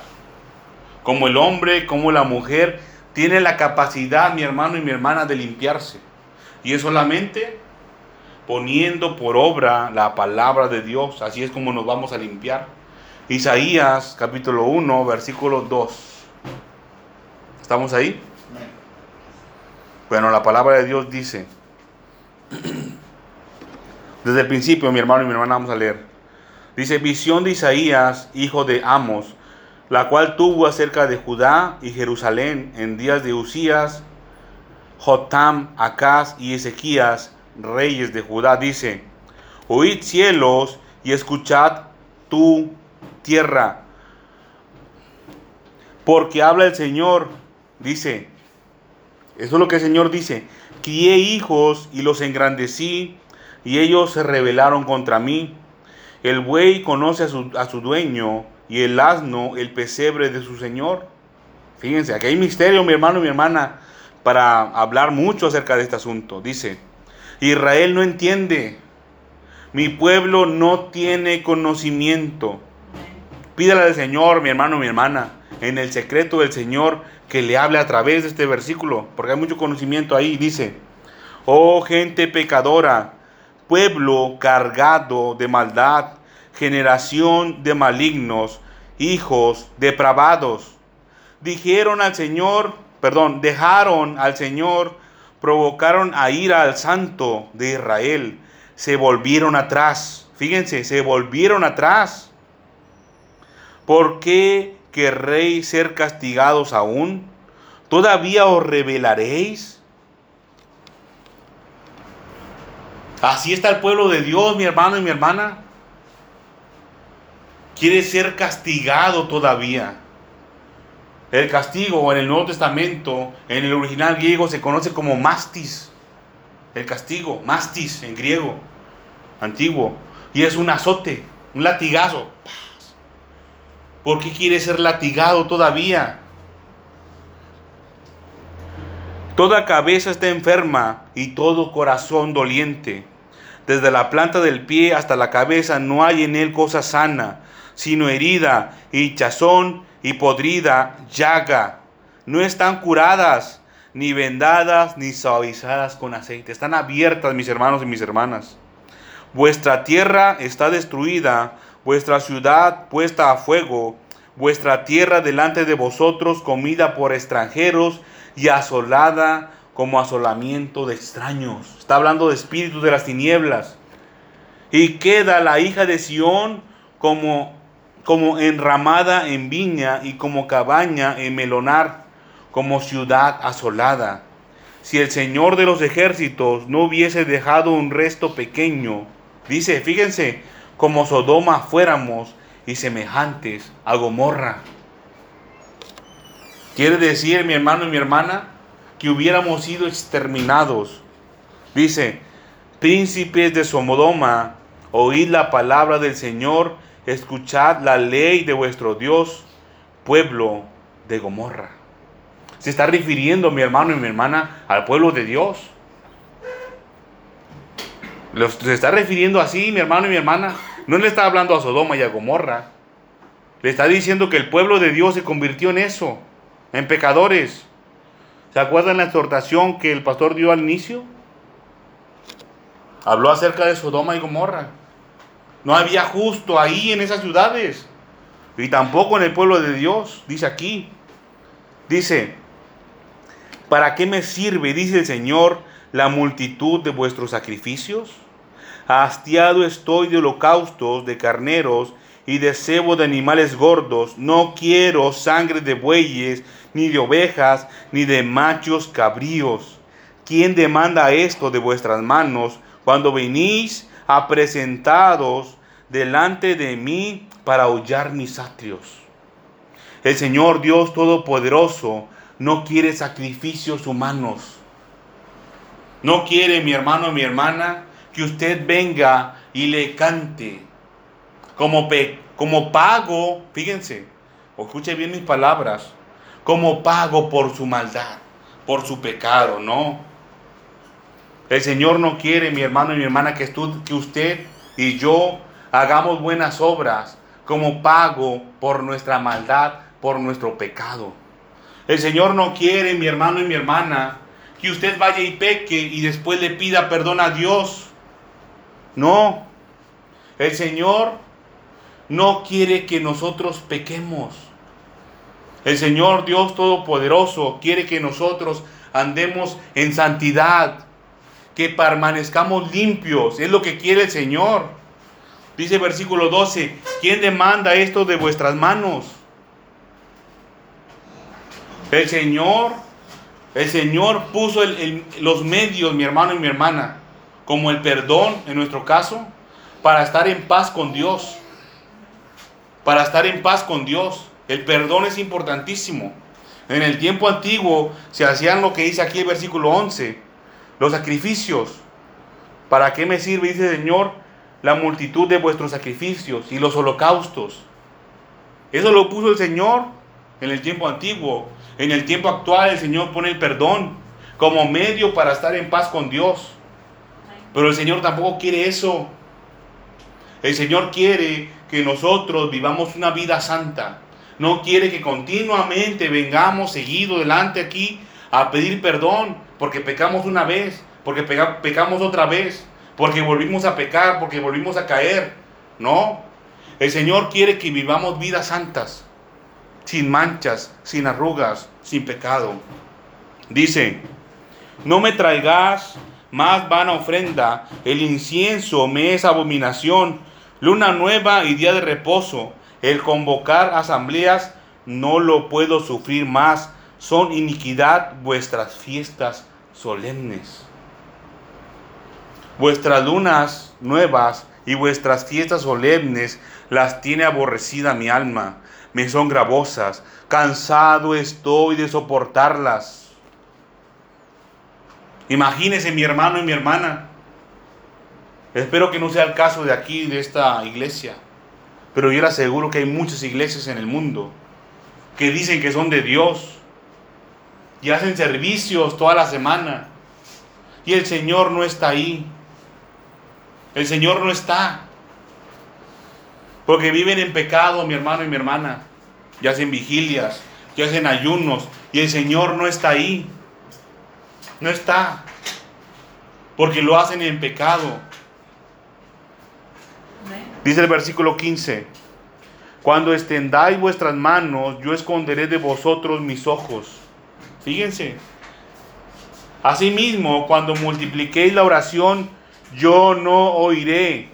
Como el hombre, como la mujer, tiene la capacidad, mi hermano y mi hermana, de limpiarse. Y es solamente poniendo por obra la palabra de Dios. Así es como nos vamos a limpiar. Isaías capítulo 1, versículo 2. ¿Estamos ahí? Bueno, la palabra de Dios dice, desde el principio, mi hermano y mi hermana, vamos a leer. Dice, visión de Isaías, hijo de Amos, la cual tuvo acerca de Judá y Jerusalén en días de Usías, Jotam, Acaz y Ezequías, reyes de Judá, dice, oíd cielos y escuchad tu tierra, porque habla el Señor, dice, eso es lo que el Señor dice, crié hijos y los engrandecí, y ellos se rebelaron contra mí. El buey conoce a su, a su dueño, y el asno el pesebre de su Señor. Fíjense, aquí hay misterio, mi hermano y mi hermana, para hablar mucho acerca de este asunto. Dice, Israel no entiende. Mi pueblo no tiene conocimiento. Pídale al Señor, mi hermano, mi hermana, en el secreto del Señor, que le hable a través de este versículo, porque hay mucho conocimiento ahí. Dice, oh gente pecadora, pueblo cargado de maldad, generación de malignos, hijos depravados. Dijeron al Señor, perdón, dejaron al Señor provocaron a ira al santo de Israel, se volvieron atrás. Fíjense, se volvieron atrás. ¿Por qué querréis ser castigados aún? ¿Todavía os rebelaréis? Así está el pueblo de Dios, mi hermano y mi hermana. Quiere ser castigado todavía. El castigo en el Nuevo Testamento, en el original griego, se conoce como mastis. El castigo, mastis en griego, antiguo. Y es un azote, un latigazo. ¿Por qué quiere ser latigado todavía? Toda cabeza está enferma y todo corazón doliente. Desde la planta del pie hasta la cabeza no hay en él cosa sana, sino herida y chazón y podrida llaga. No están curadas, ni vendadas, ni suavizadas con aceite. Están abiertas, mis hermanos y mis hermanas. Vuestra tierra está destruida, vuestra ciudad puesta a fuego, vuestra tierra delante de vosotros comida por extranjeros y asolada como asolamiento de extraños. Está hablando de espíritus de las tinieblas. Y queda la hija de Sión como como enramada en viña y como cabaña en melonar, como ciudad asolada. Si el Señor de los ejércitos no hubiese dejado un resto pequeño, dice, fíjense, como Sodoma fuéramos y semejantes a Gomorra. Quiere decir, mi hermano y mi hermana, que hubiéramos sido exterminados. Dice, príncipes de Sodoma, oíd la palabra del Señor escuchad la ley de vuestro Dios, pueblo de Gomorra. Se está refiriendo mi hermano y mi hermana al pueblo de Dios. Se está refiriendo así, mi hermano y mi hermana. No le está hablando a Sodoma y a Gomorra. Le está diciendo que el pueblo de Dios se convirtió en eso, en pecadores. ¿Se acuerdan la exhortación que el pastor dio al inicio? Habló acerca de Sodoma y Gomorra. No había justo ahí en esas ciudades. Y tampoco en el pueblo de Dios, dice aquí. Dice, ¿para qué me sirve, dice el Señor, la multitud de vuestros sacrificios? Hastiado estoy de holocaustos, de carneros y de cebo de animales gordos. No quiero sangre de bueyes, ni de ovejas, ni de machos cabríos. ¿Quién demanda esto de vuestras manos cuando venís a presentados delante de mí para hollar mis atrios? El Señor Dios Todopoderoso no quiere sacrificios humanos. No quiere, mi hermano, mi hermana, que usted venga y le cante como, como pago, fíjense, escuche bien mis palabras, como pago por su maldad, por su pecado, no. El Señor no quiere, mi hermano y mi hermana, que, que usted y yo hagamos buenas obras como pago por nuestra maldad, por nuestro pecado. El Señor no quiere, mi hermano y mi hermana, que usted vaya y peque y después le pida perdón a Dios. No, el Señor no quiere que nosotros pequemos. El Señor Dios Todopoderoso quiere que nosotros andemos en santidad, que permanezcamos limpios. Es lo que quiere el Señor. Dice versículo 12, ¿quién demanda esto de vuestras manos? El Señor, el Señor puso los medios, mi hermano y mi hermana, como el perdón en nuestro caso, para estar en paz con Dios para estar en paz con Dios. El perdón es importantísimo. En el tiempo antiguo se hacían lo que dice aquí el versículo 11, los sacrificios. ¿Para qué me sirve, dice el Señor, la multitud de vuestros sacrificios y los holocaustos? Eso lo puso el Señor en el tiempo antiguo. En el tiempo actual el Señor pone el perdón como medio para estar en paz con Dios. Pero el Señor tampoco quiere eso. El Señor quiere que nosotros vivamos una vida santa. No quiere que continuamente vengamos seguido delante aquí a pedir perdón porque pecamos una vez, porque pecamos otra vez, porque volvimos a pecar, porque volvimos a caer. No. El Señor quiere que vivamos vidas santas, sin manchas, sin arrugas, sin pecado. Dice, no me traigas más vana ofrenda, el incienso me es abominación luna nueva y día de reposo. El convocar asambleas no lo puedo sufrir más. Son iniquidad vuestras fiestas solemnes. Vuestras lunas nuevas y vuestras fiestas solemnes las tiene aborrecida mi alma. Me son gravosas. Cansado estoy de soportarlas. Imagínese mi hermano y mi hermana Espero que no sea el caso de aquí, de esta iglesia. Pero yo le aseguro que hay muchas iglesias en el mundo que dicen que son de Dios y hacen servicios toda la semana. Y el Señor no está ahí. El Señor no está. Porque viven en pecado, mi hermano y mi hermana. Y hacen vigilias, y hacen ayunos. Y el Señor no está ahí. No está. Porque lo hacen en pecado. Dice el versículo 15, cuando extendáis vuestras manos, yo esconderé de vosotros mis ojos. Fíjense. Asimismo, cuando multipliquéis la oración, yo no oiré.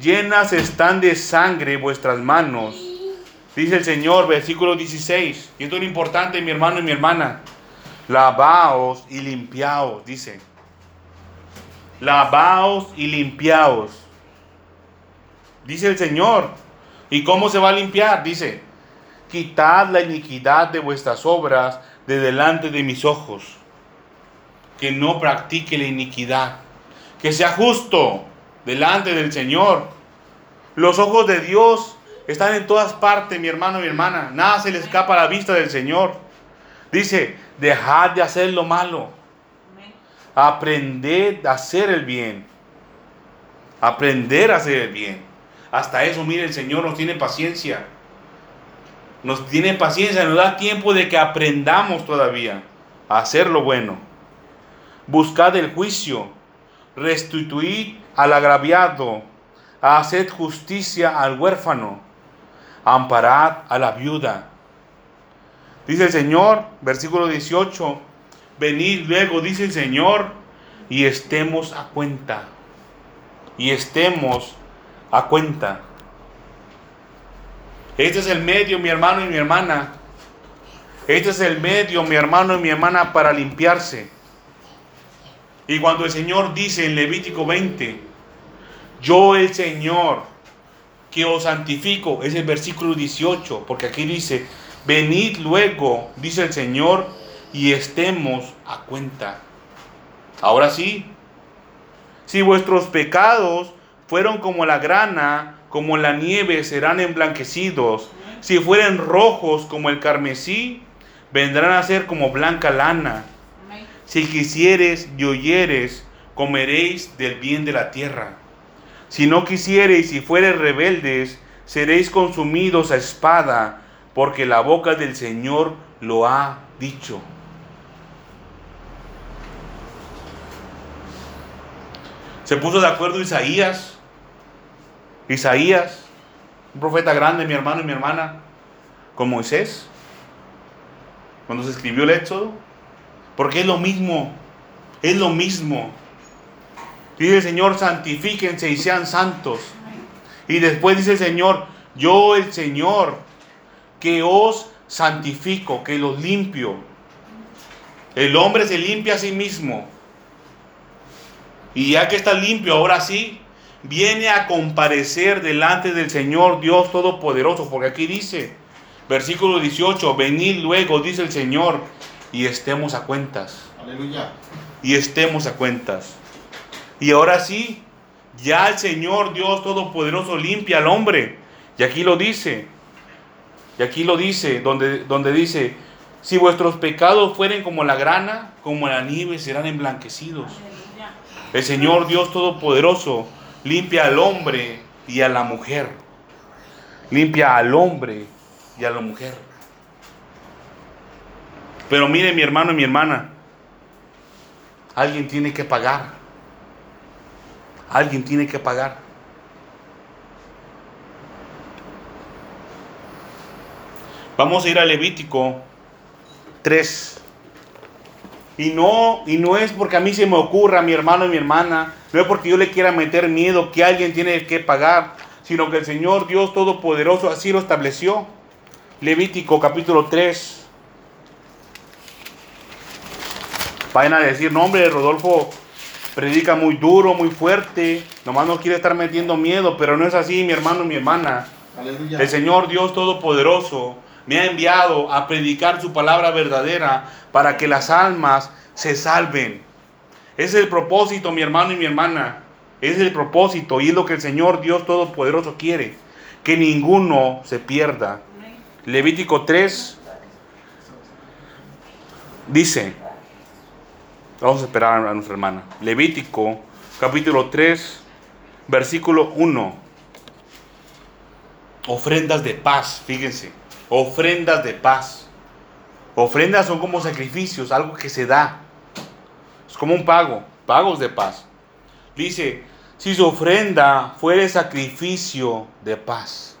Llenas están de sangre vuestras manos. Dice el Señor, versículo 16. Y esto es lo importante, mi hermano y mi hermana. Lavaos y limpiaos, dice. Lavaos y limpiaos dice el Señor. ¿Y cómo se va a limpiar? Dice, quitad la iniquidad de vuestras obras de delante de mis ojos. Que no practique la iniquidad. Que sea justo delante del Señor. Los ojos de Dios están en todas partes, mi hermano y mi hermana. Nada se le escapa a la vista del Señor. Dice, dejad de hacer lo malo. Aprended a hacer el bien. Aprender a hacer el bien Hasta eso, mire, el Señor nos tiene paciencia. Nos tiene paciencia, nos da tiempo de que aprendamos todavía a hacer lo bueno. Buscad el juicio, restituid al agraviado, haced justicia al huérfano, amparad a la viuda. Dice el Señor, versículo 18, venid luego, dice el Señor, y estemos a cuenta. Y estemos a cuenta. Este es el medio, mi hermano y mi hermana. Este es el medio, mi hermano y mi hermana, para limpiarse. Y cuando el Señor dice en Levítico 20, yo el Señor que os santifico, es el versículo 18, porque aquí dice, venid luego, dice el Señor, y estemos a cuenta. Ahora sí, si vuestros pecados fueron como la grana, como la nieve serán emblanquecidos. Si fueren rojos como el carmesí, vendrán a ser como blanca lana. Si quisieres y oyeres, comeréis del bien de la tierra. Si no quisiereis y fuereis rebeldes, seréis consumidos a espada, porque la boca del Señor lo ha dicho. Se puso de acuerdo Isaías Isaías, un profeta grande, mi hermano y mi hermana, con Moisés, cuando se escribió el Éxodo, porque es lo mismo, es lo mismo. Dice el Señor, santifíquense y sean santos. Y después dice el Señor, yo el Señor, que os santifico, que los limpio. El hombre se limpia a sí mismo. Y ya que está limpio, ahora sí, viene a comparecer delante del Señor Dios Todopoderoso, porque aquí dice, versículo 18, venid luego, dice el Señor, y estemos a cuentas. Aleluya. Y estemos a cuentas. Y ahora sí, ya el Señor Dios Todopoderoso limpia al hombre. Y aquí lo dice. Y aquí lo dice, donde, donde dice, si vuestros pecados fueren como la grana, como la nieve, serán emblanquecidos. El Señor Dios Todopoderoso limpia al hombre y a la mujer. Limpia al hombre y a la mujer. Pero mire mi hermano y mi hermana, alguien tiene que pagar. Alguien tiene que pagar. Vamos a ir a Levítico 3. Y no, y no es porque a mí se me ocurra, mi hermano y mi hermana, no es porque yo le quiera meter miedo que alguien tiene que pagar, sino que el Señor Dios Todopoderoso así lo estableció. Levítico capítulo 3. Vayan a decir, no hombre, Rodolfo predica muy duro, muy fuerte, nomás no quiere estar metiendo miedo, pero no es así, mi hermano y mi hermana. El Señor Dios Todopoderoso me ha enviado a predicar su palabra verdadera para que las almas se salven. Ese es el propósito, mi hermano y mi hermana. Es el propósito y es lo que el Señor Dios Todopoderoso quiere. Que ninguno se pierda. Levítico 3 dice, vamos a esperar a nuestra hermana. Levítico capítulo 3, versículo 1. Ofrendas de paz, fíjense ofrendas de paz. Ofrendas son como sacrificios, algo que se da. Es como un pago, pagos de paz. Dice, si su ofrenda fuere sacrificio de paz.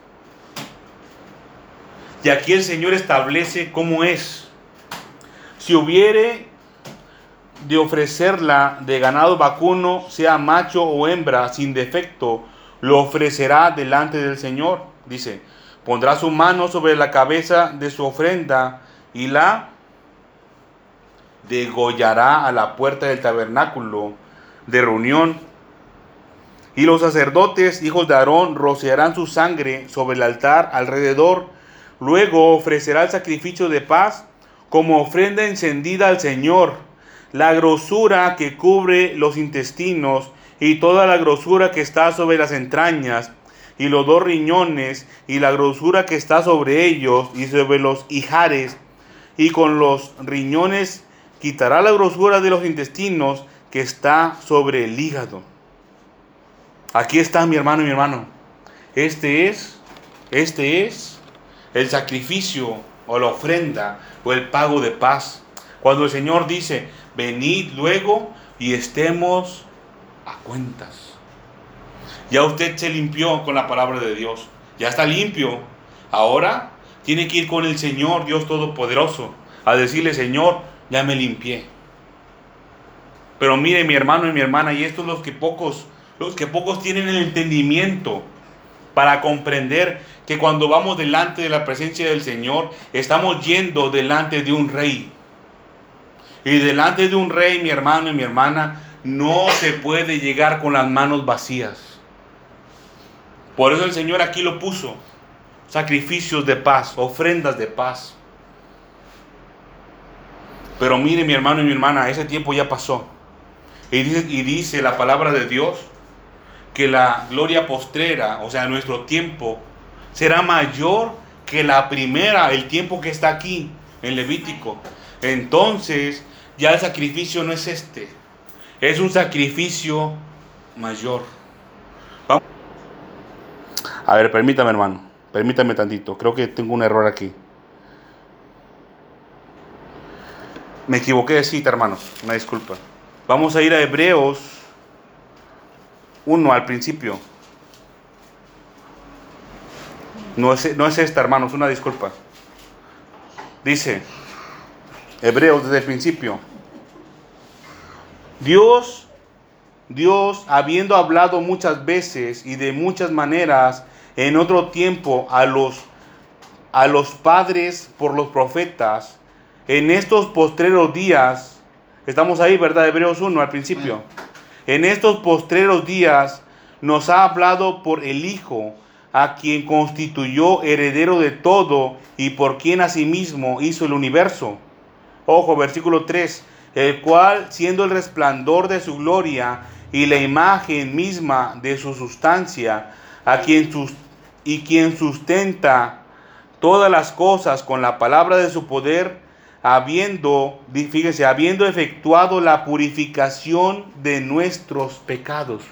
Y aquí el Señor establece cómo es. Si hubiere de ofrecerla de ganado vacuno, sea macho o hembra, sin defecto, lo ofrecerá delante del Señor. Dice, pondrá su mano sobre la cabeza de su ofrenda y la degollará a la puerta del tabernáculo de reunión. Y los sacerdotes, hijos de Aarón, rociarán su sangre sobre el altar alrededor. Luego ofrecerá el sacrificio de paz como ofrenda encendida al Señor. La grosura que cubre los intestinos y toda la grosura que está sobre las entrañas y los dos riñones y la grosura que está sobre ellos y sobre los hijares, y con los riñones quitará la grosura de los intestinos que está sobre el hígado. Aquí está mi hermano y mi hermano. Este es, este es el sacrificio o la ofrenda o el pago de paz. Cuando el Señor dice, venid luego y estemos a cuentas. Ya usted se limpió con la palabra de Dios. Ya está limpio. Ahora tiene que ir con el Señor, Dios Todopoderoso, a decirle, Señor, ya me limpié. Pero mire mi hermano y mi hermana, y estos los que pocos, los que pocos tienen el entendimiento para comprender que cuando vamos delante de la presencia del Señor, estamos yendo delante de un rey. Y delante de un rey, mi hermano y mi hermana, no se puede llegar con las manos vacías. Por eso el Señor aquí lo puso. Sacrificios de paz, ofrendas de paz. Pero mire mi hermano y mi hermana, ese tiempo ya pasó. Y dice, la palabra de Dios que la gloria postrera, o sea, nuestro tiempo, será mayor que la primera, el tiempo que está aquí en Levítico. Entonces, ya el sacrificio no es este, es un sacrificio mayor. A ver, permítame hermano, permítame tantito, creo que tengo un error aquí. Me equivoqué de cita, hermanos, una disculpa. Vamos a ir a Hebreos 1 al principio. No es, no es esta, hermanos, una disculpa. Dice, Hebreos desde el principio. Dios, Dios, habiendo hablado muchas veces y de muchas maneras en otro tiempo a los, a los padres por los profetas, en estos postreros días, Estamos ahí, ¿verdad? Hebreos 1 al principio. En estos postreros días nos ha hablado por el Hijo, a quien constituyó heredero de todo y por quien asimismo hizo el universo. Ojo, versículo 3, el cual, siendo el resplandor de su gloria y la imagen misma de su sustancia, a quien sus, y quien sustenta todas las cosas con la palabra de su poder, habiendo, fíjese, habiendo efectuado la purificación de nuestros pecados.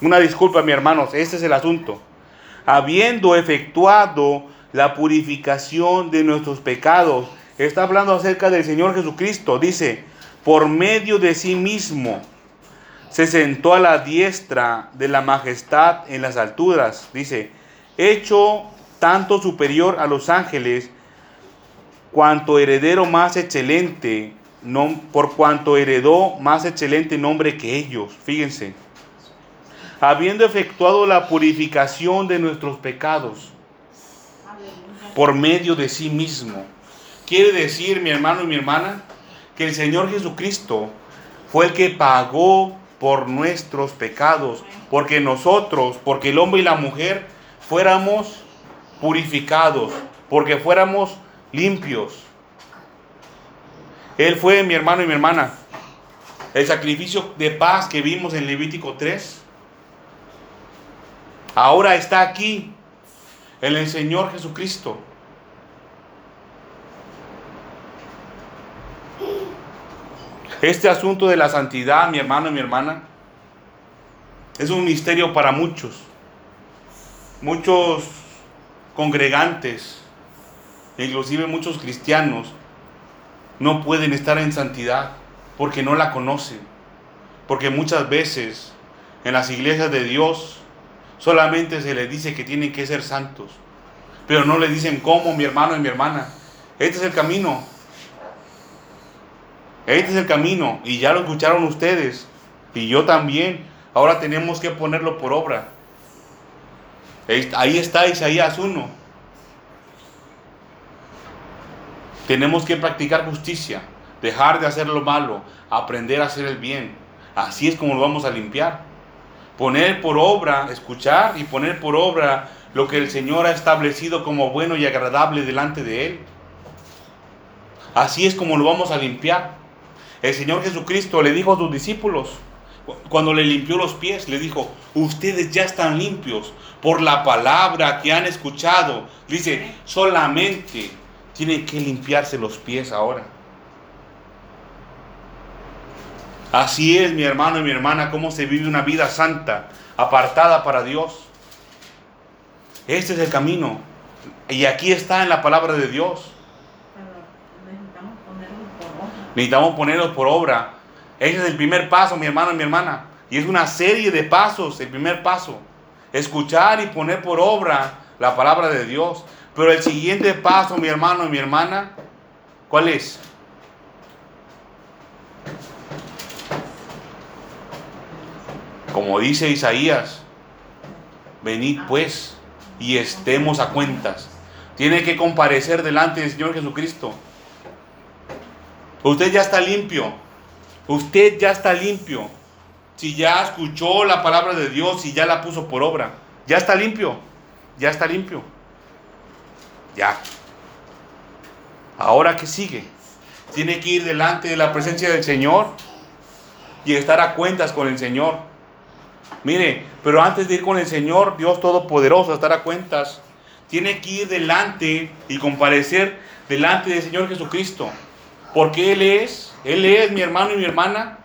Una disculpa, mi hermanos, este es el asunto. Habiendo efectuado la purificación de nuestros pecados, está hablando acerca del Señor Jesucristo. Dice, por medio de sí mismo se sentó a la diestra de la majestad en las alturas. Dice, hecho tanto superior a los ángeles, cuanto heredero más excelente, no, por cuanto heredó más excelente nombre que ellos. Fíjense, habiendo efectuado la purificación de nuestros pecados por medio de sí mismo. Quiere decir, mi hermano y mi hermana, que el Señor Jesucristo fue el que pagó por nuestros pecados, porque nosotros, porque el hombre y la mujer fuéramos purificados, porque fuéramos limpios. Él fue mi hermano y mi hermana. El sacrificio de paz que vimos en Levítico 3, ahora está aquí en el Señor Jesucristo. Este asunto de la santidad, mi hermano y mi hermana, es un misterio para muchos. Muchos congregantes inclusive muchos cristianos no pueden estar en santidad porque no la conocen. Porque muchas veces en las iglesias de Dios solamente se les dice que tienen que ser santos. Pero no le dicen cómo, mi hermano y mi hermana. Este es el camino. Este es el camino. Y ya lo escucharon ustedes. Y yo también. Ahora tenemos que ponerlo por obra. Ahí está Isaías 1. Tenemos que practicar justicia, dejar de hacer lo malo, aprender a hacer el bien. Así es como lo vamos a limpiar. Poner por obra, escuchar y poner por obra lo que el Señor ha establecido como bueno y agradable delante de Él. Así es como lo vamos a limpiar. El Señor Jesucristo le dijo a sus discípulos, cuando le limpió los pies, le dijo, ustedes ya están limpios por la palabra que han escuchado. Dice, solamente tienen que limpiarse los pies ahora. Así es, mi hermano y mi hermana, cómo se vive una vida santa, apartada para Dios. Este es el camino. Y aquí está en la palabra de Dios. necesitamos ponerlo por obra. Necesitamos ponerlos por obra. Ese es el primer paso, mi hermano y mi hermana. Y es una serie de pasos, el primer paso. Escuchar y poner por obra la palabra de Dios. Pero el siguiente paso, mi hermano y mi hermana, ¿cuál es? Como dice Isaías, venid pues y estemos a cuentas. Tiene que comparecer delante del Señor Jesucristo. Usted ya está limpio. Usted ya está limpio. Si ya escuchó la palabra de Dios y ya la puso por obra. Ya está limpio. Ya está limpio. Ya. Ahora que sigue. Tiene que ir delante de la presencia del Señor y estar a cuentas con el Señor. Mire, pero antes de ir con el Señor, Dios Todopoderoso, estar a cuentas, tiene que ir delante y comparecer delante del Señor Jesucristo. Porque Él es, Él es mi hermano y mi hermana.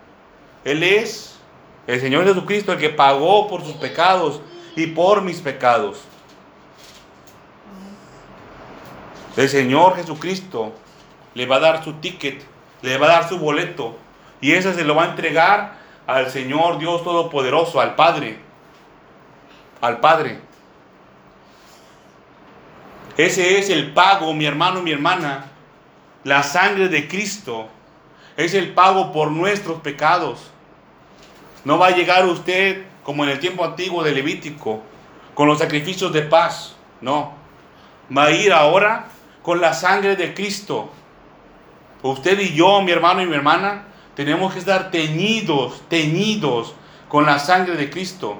Él es el Señor Jesucristo, el que pagó por sus pecados y por mis pecados. El Señor Jesucristo le va a dar su ticket, le va a dar su boleto. Y ese se lo va a entregar al Señor Dios Todopoderoso, al Padre. Al Padre. Ese es el pago, mi hermano y mi hermana. La sangre de Cristo es el pago por nuestros pecados. No va a llegar usted como en el tiempo antiguo de Levítico, con los sacrificios de paz. No. Va a ir ahora con la sangre de Cristo. Usted y yo, mi hermano y mi hermana, tenemos que estar teñidos, teñidos con la sangre de Cristo.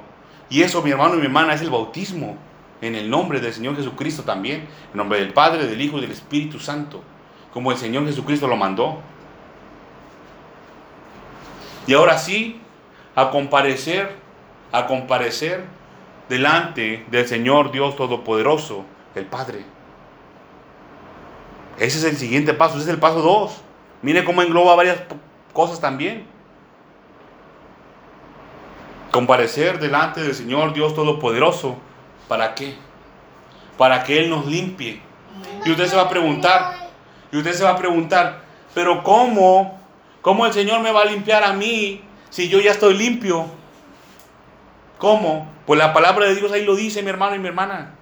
Y eso, mi hermano y mi hermana, es el bautismo en el nombre del Señor Jesucristo también, en nombre del Padre, del Hijo y del Espíritu Santo, como el Señor Jesucristo lo mandó. Y ahora sí, a comparecer, a comparecer delante del Señor Dios Todopoderoso, el Padre. Ese es el siguiente paso, ese es el paso 2. Mire cómo engloba varias cosas también. Comparecer delante del Señor Dios Todopoderoso. ¿Para qué? Para que Él nos limpie. Y usted se va a preguntar, y usted se va a preguntar, pero ¿cómo? ¿Cómo el Señor me va a limpiar a mí si yo ya estoy limpio? ¿Cómo? Pues la palabra de Dios ahí lo dice, mi hermano y mi hermana.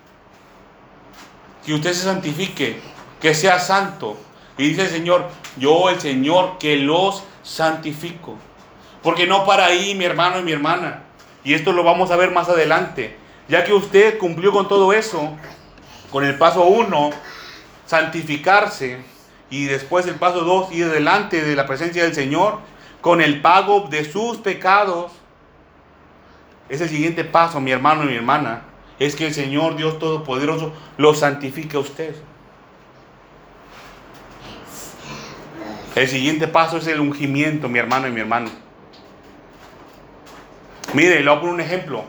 Que usted se santifique, que sea santo. Y dice el Señor, yo el Señor que los santifico. Porque no para ahí, mi hermano y mi hermana. Y esto lo vamos a ver más adelante. Ya que usted cumplió con todo eso, con el paso uno, santificarse, y después el paso dos, ir delante de la presencia del Señor, con el pago de sus pecados. Es el siguiente paso, mi hermano y mi hermana. Es que el Señor Dios Todopoderoso lo santifique a usted. El siguiente paso es el ungimiento, mi hermano y mi hermano. Mire, le voy a un ejemplo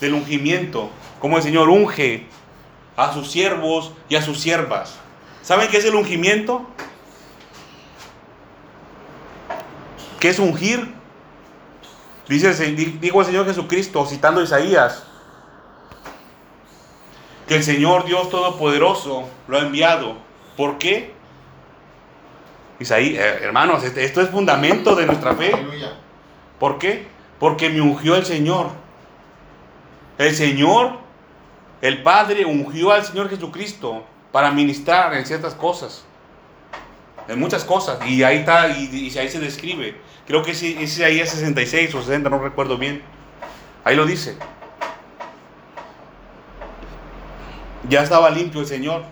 del ungimiento. Como el Señor unge a sus siervos y a sus siervas. ¿Saben qué es el ungimiento? ¿Qué es ungir? Dice, dijo el Señor Jesucristo, citando a Isaías, que el Señor Dios Todopoderoso lo ha enviado. ¿Por qué? Isaías, eh, hermanos, este, esto es fundamento de nuestra fe. ¿Por qué? Porque me ungió el Señor. El Señor, el Padre, ungió al Señor Jesucristo para ministrar en ciertas cosas. En muchas cosas. Y ahí está, y, ahí se describe. Creo que es 66 o 60, no recuerdo bien. Ahí lo dice. Ya estaba limpio el Señor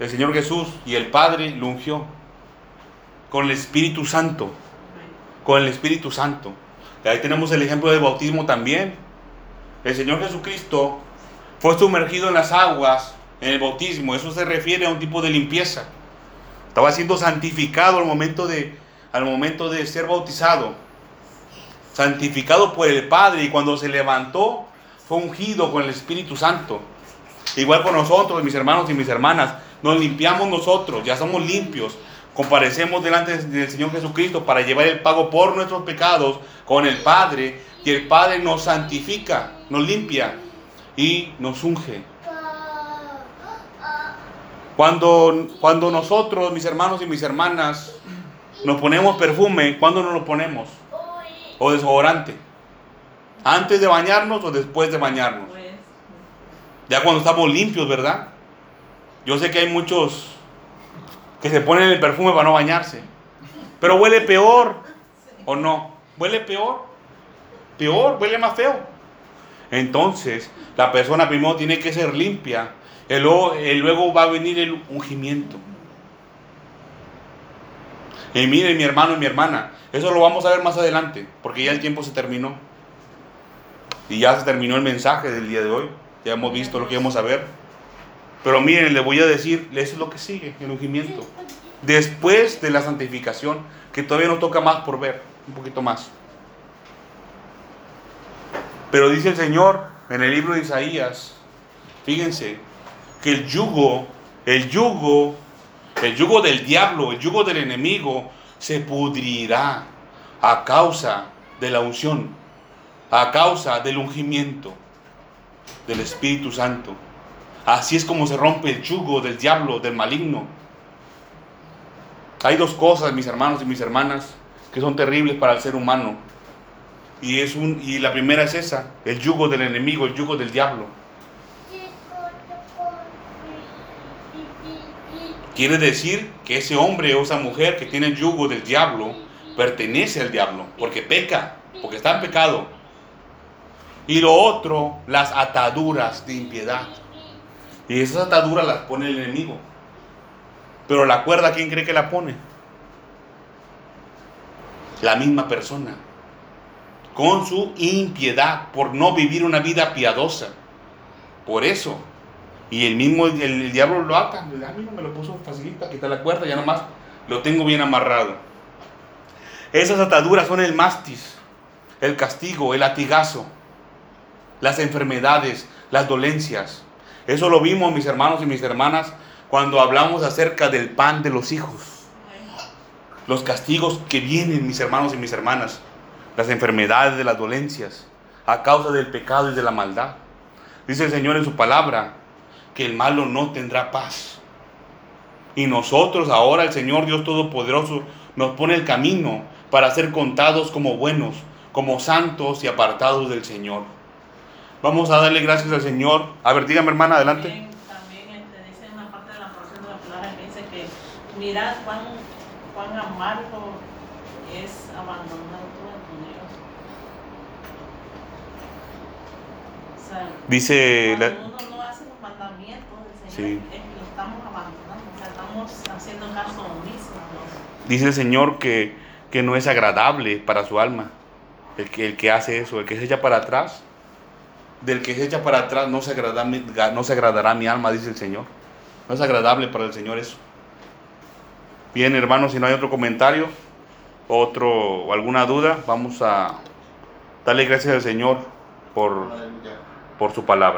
el Señor Jesús y el Padre lo ungió con el Espíritu Santo. Con el Espíritu Santo. Ahí tenemos el ejemplo del bautismo también. El Señor Jesucristo fue sumergido en las aguas en el bautismo. Eso se refiere a un tipo de limpieza. Estaba siendo santificado al momento de, al momento de ser bautizado. Santificado por el Padre y cuando se levantó fue ungido con el Espíritu Santo. Igual con nosotros, mis hermanos y mis hermanas nos limpiamos nosotros, ya somos limpios. Comparecemos delante del Señor Jesucristo para llevar el pago por nuestros pecados con el Padre y el Padre nos santifica, nos limpia. y nos unge. Cuando, cuando nosotros, mis hermanos y mis hermanas, nos ponemos perfume, ¿cuándo nos lo ponemos? O desodorante. ¿Antes de bañarnos o después de bañarnos? Ya cuando estamos limpios, ¿verdad? Yo sé que hay muchos que se ponen el perfume para no bañarse. Pero huele peor, ¿o no? Huele peor. Peor, huele más feo. Entonces, la persona primero tiene que ser limpia. Y luego, luego va a venir el ungimiento. Y mire, mi hermano y mi hermana, eso lo vamos a ver más adelante, porque ya el tiempo se terminó. Y ya se terminó el mensaje del día de hoy. Ya hemos visto lo que íbamos a ver. Pero miren, le voy a decir, eso es lo que sigue, el ungimiento. Después de la santificación, que todavía nos toca más por ver, un poquito más. Pero dice el Señor en el libro de Isaías, fíjense, que el yugo, el yugo, el yugo del diablo, el yugo del enemigo, se pudrirá a causa de la unción, a causa del ungimiento del Espíritu Santo. Así es como se rompe el yugo del diablo, del maligno. Hay dos cosas, mis hermanos y mis hermanas, que son terribles para el ser humano. Y, es un, y la primera es esa, el yugo del enemigo, el yugo del diablo. Quiere decir que ese hombre o esa mujer que tiene el yugo del diablo pertenece al diablo, porque peca, porque está en pecado. Y lo otro, las ataduras de impiedad. Y esas ataduras las pone el enemigo. Pero la cuerda, ¿quién cree que la pone? La misma persona. Con su impiedad, por no vivir una vida piadosa. Por eso. Y el mismo, el, diablo lo ata. A mí no me lo puso facilita, quita la cuerda, ya nomás lo tengo bien amarrado. Esas ataduras son el mastis, el castigo, el latigazo, las enfermedades, las dolencias. Eso lo vimos, mis hermanos y mis hermanas, cuando hablamos acerca del pan de los hijos. Los castigos que vienen, mis hermanos y mis hermanas. Las enfermedades de las dolencias, a causa del pecado y de la maldad. Dice el Señor en su palabra que el malo no tendrá paz. Y nosotros ahora, el Señor Dios Todopoderoso, nos pone el camino para ser contados como buenos, como santos y apartados del Señor. Vamos a darle gracias al Señor. A ver, dígame hermana, adelante. También, también este, dice una parte de la porción de la palabra que dice que mirad cuán, cuán amargo es abandonar todo tu Dios. O sea, Dice, la- cuando uno no hace los mandamientos del Sí. Señor, es que lo estamos abandonando, o sea, estamos haciendo caso omiso dice el Señor que, que no es agradable para su alma el que, el que hace eso, el que se echa para atrás. Del que se echa para atrás no se, agrada, no se agradará mi alma, dice el Señor. No es agradable para el Señor eso. Bien, hermanos, si no hay otro comentario, otro o alguna duda, vamos a darle gracias al Señor por, por su palabra.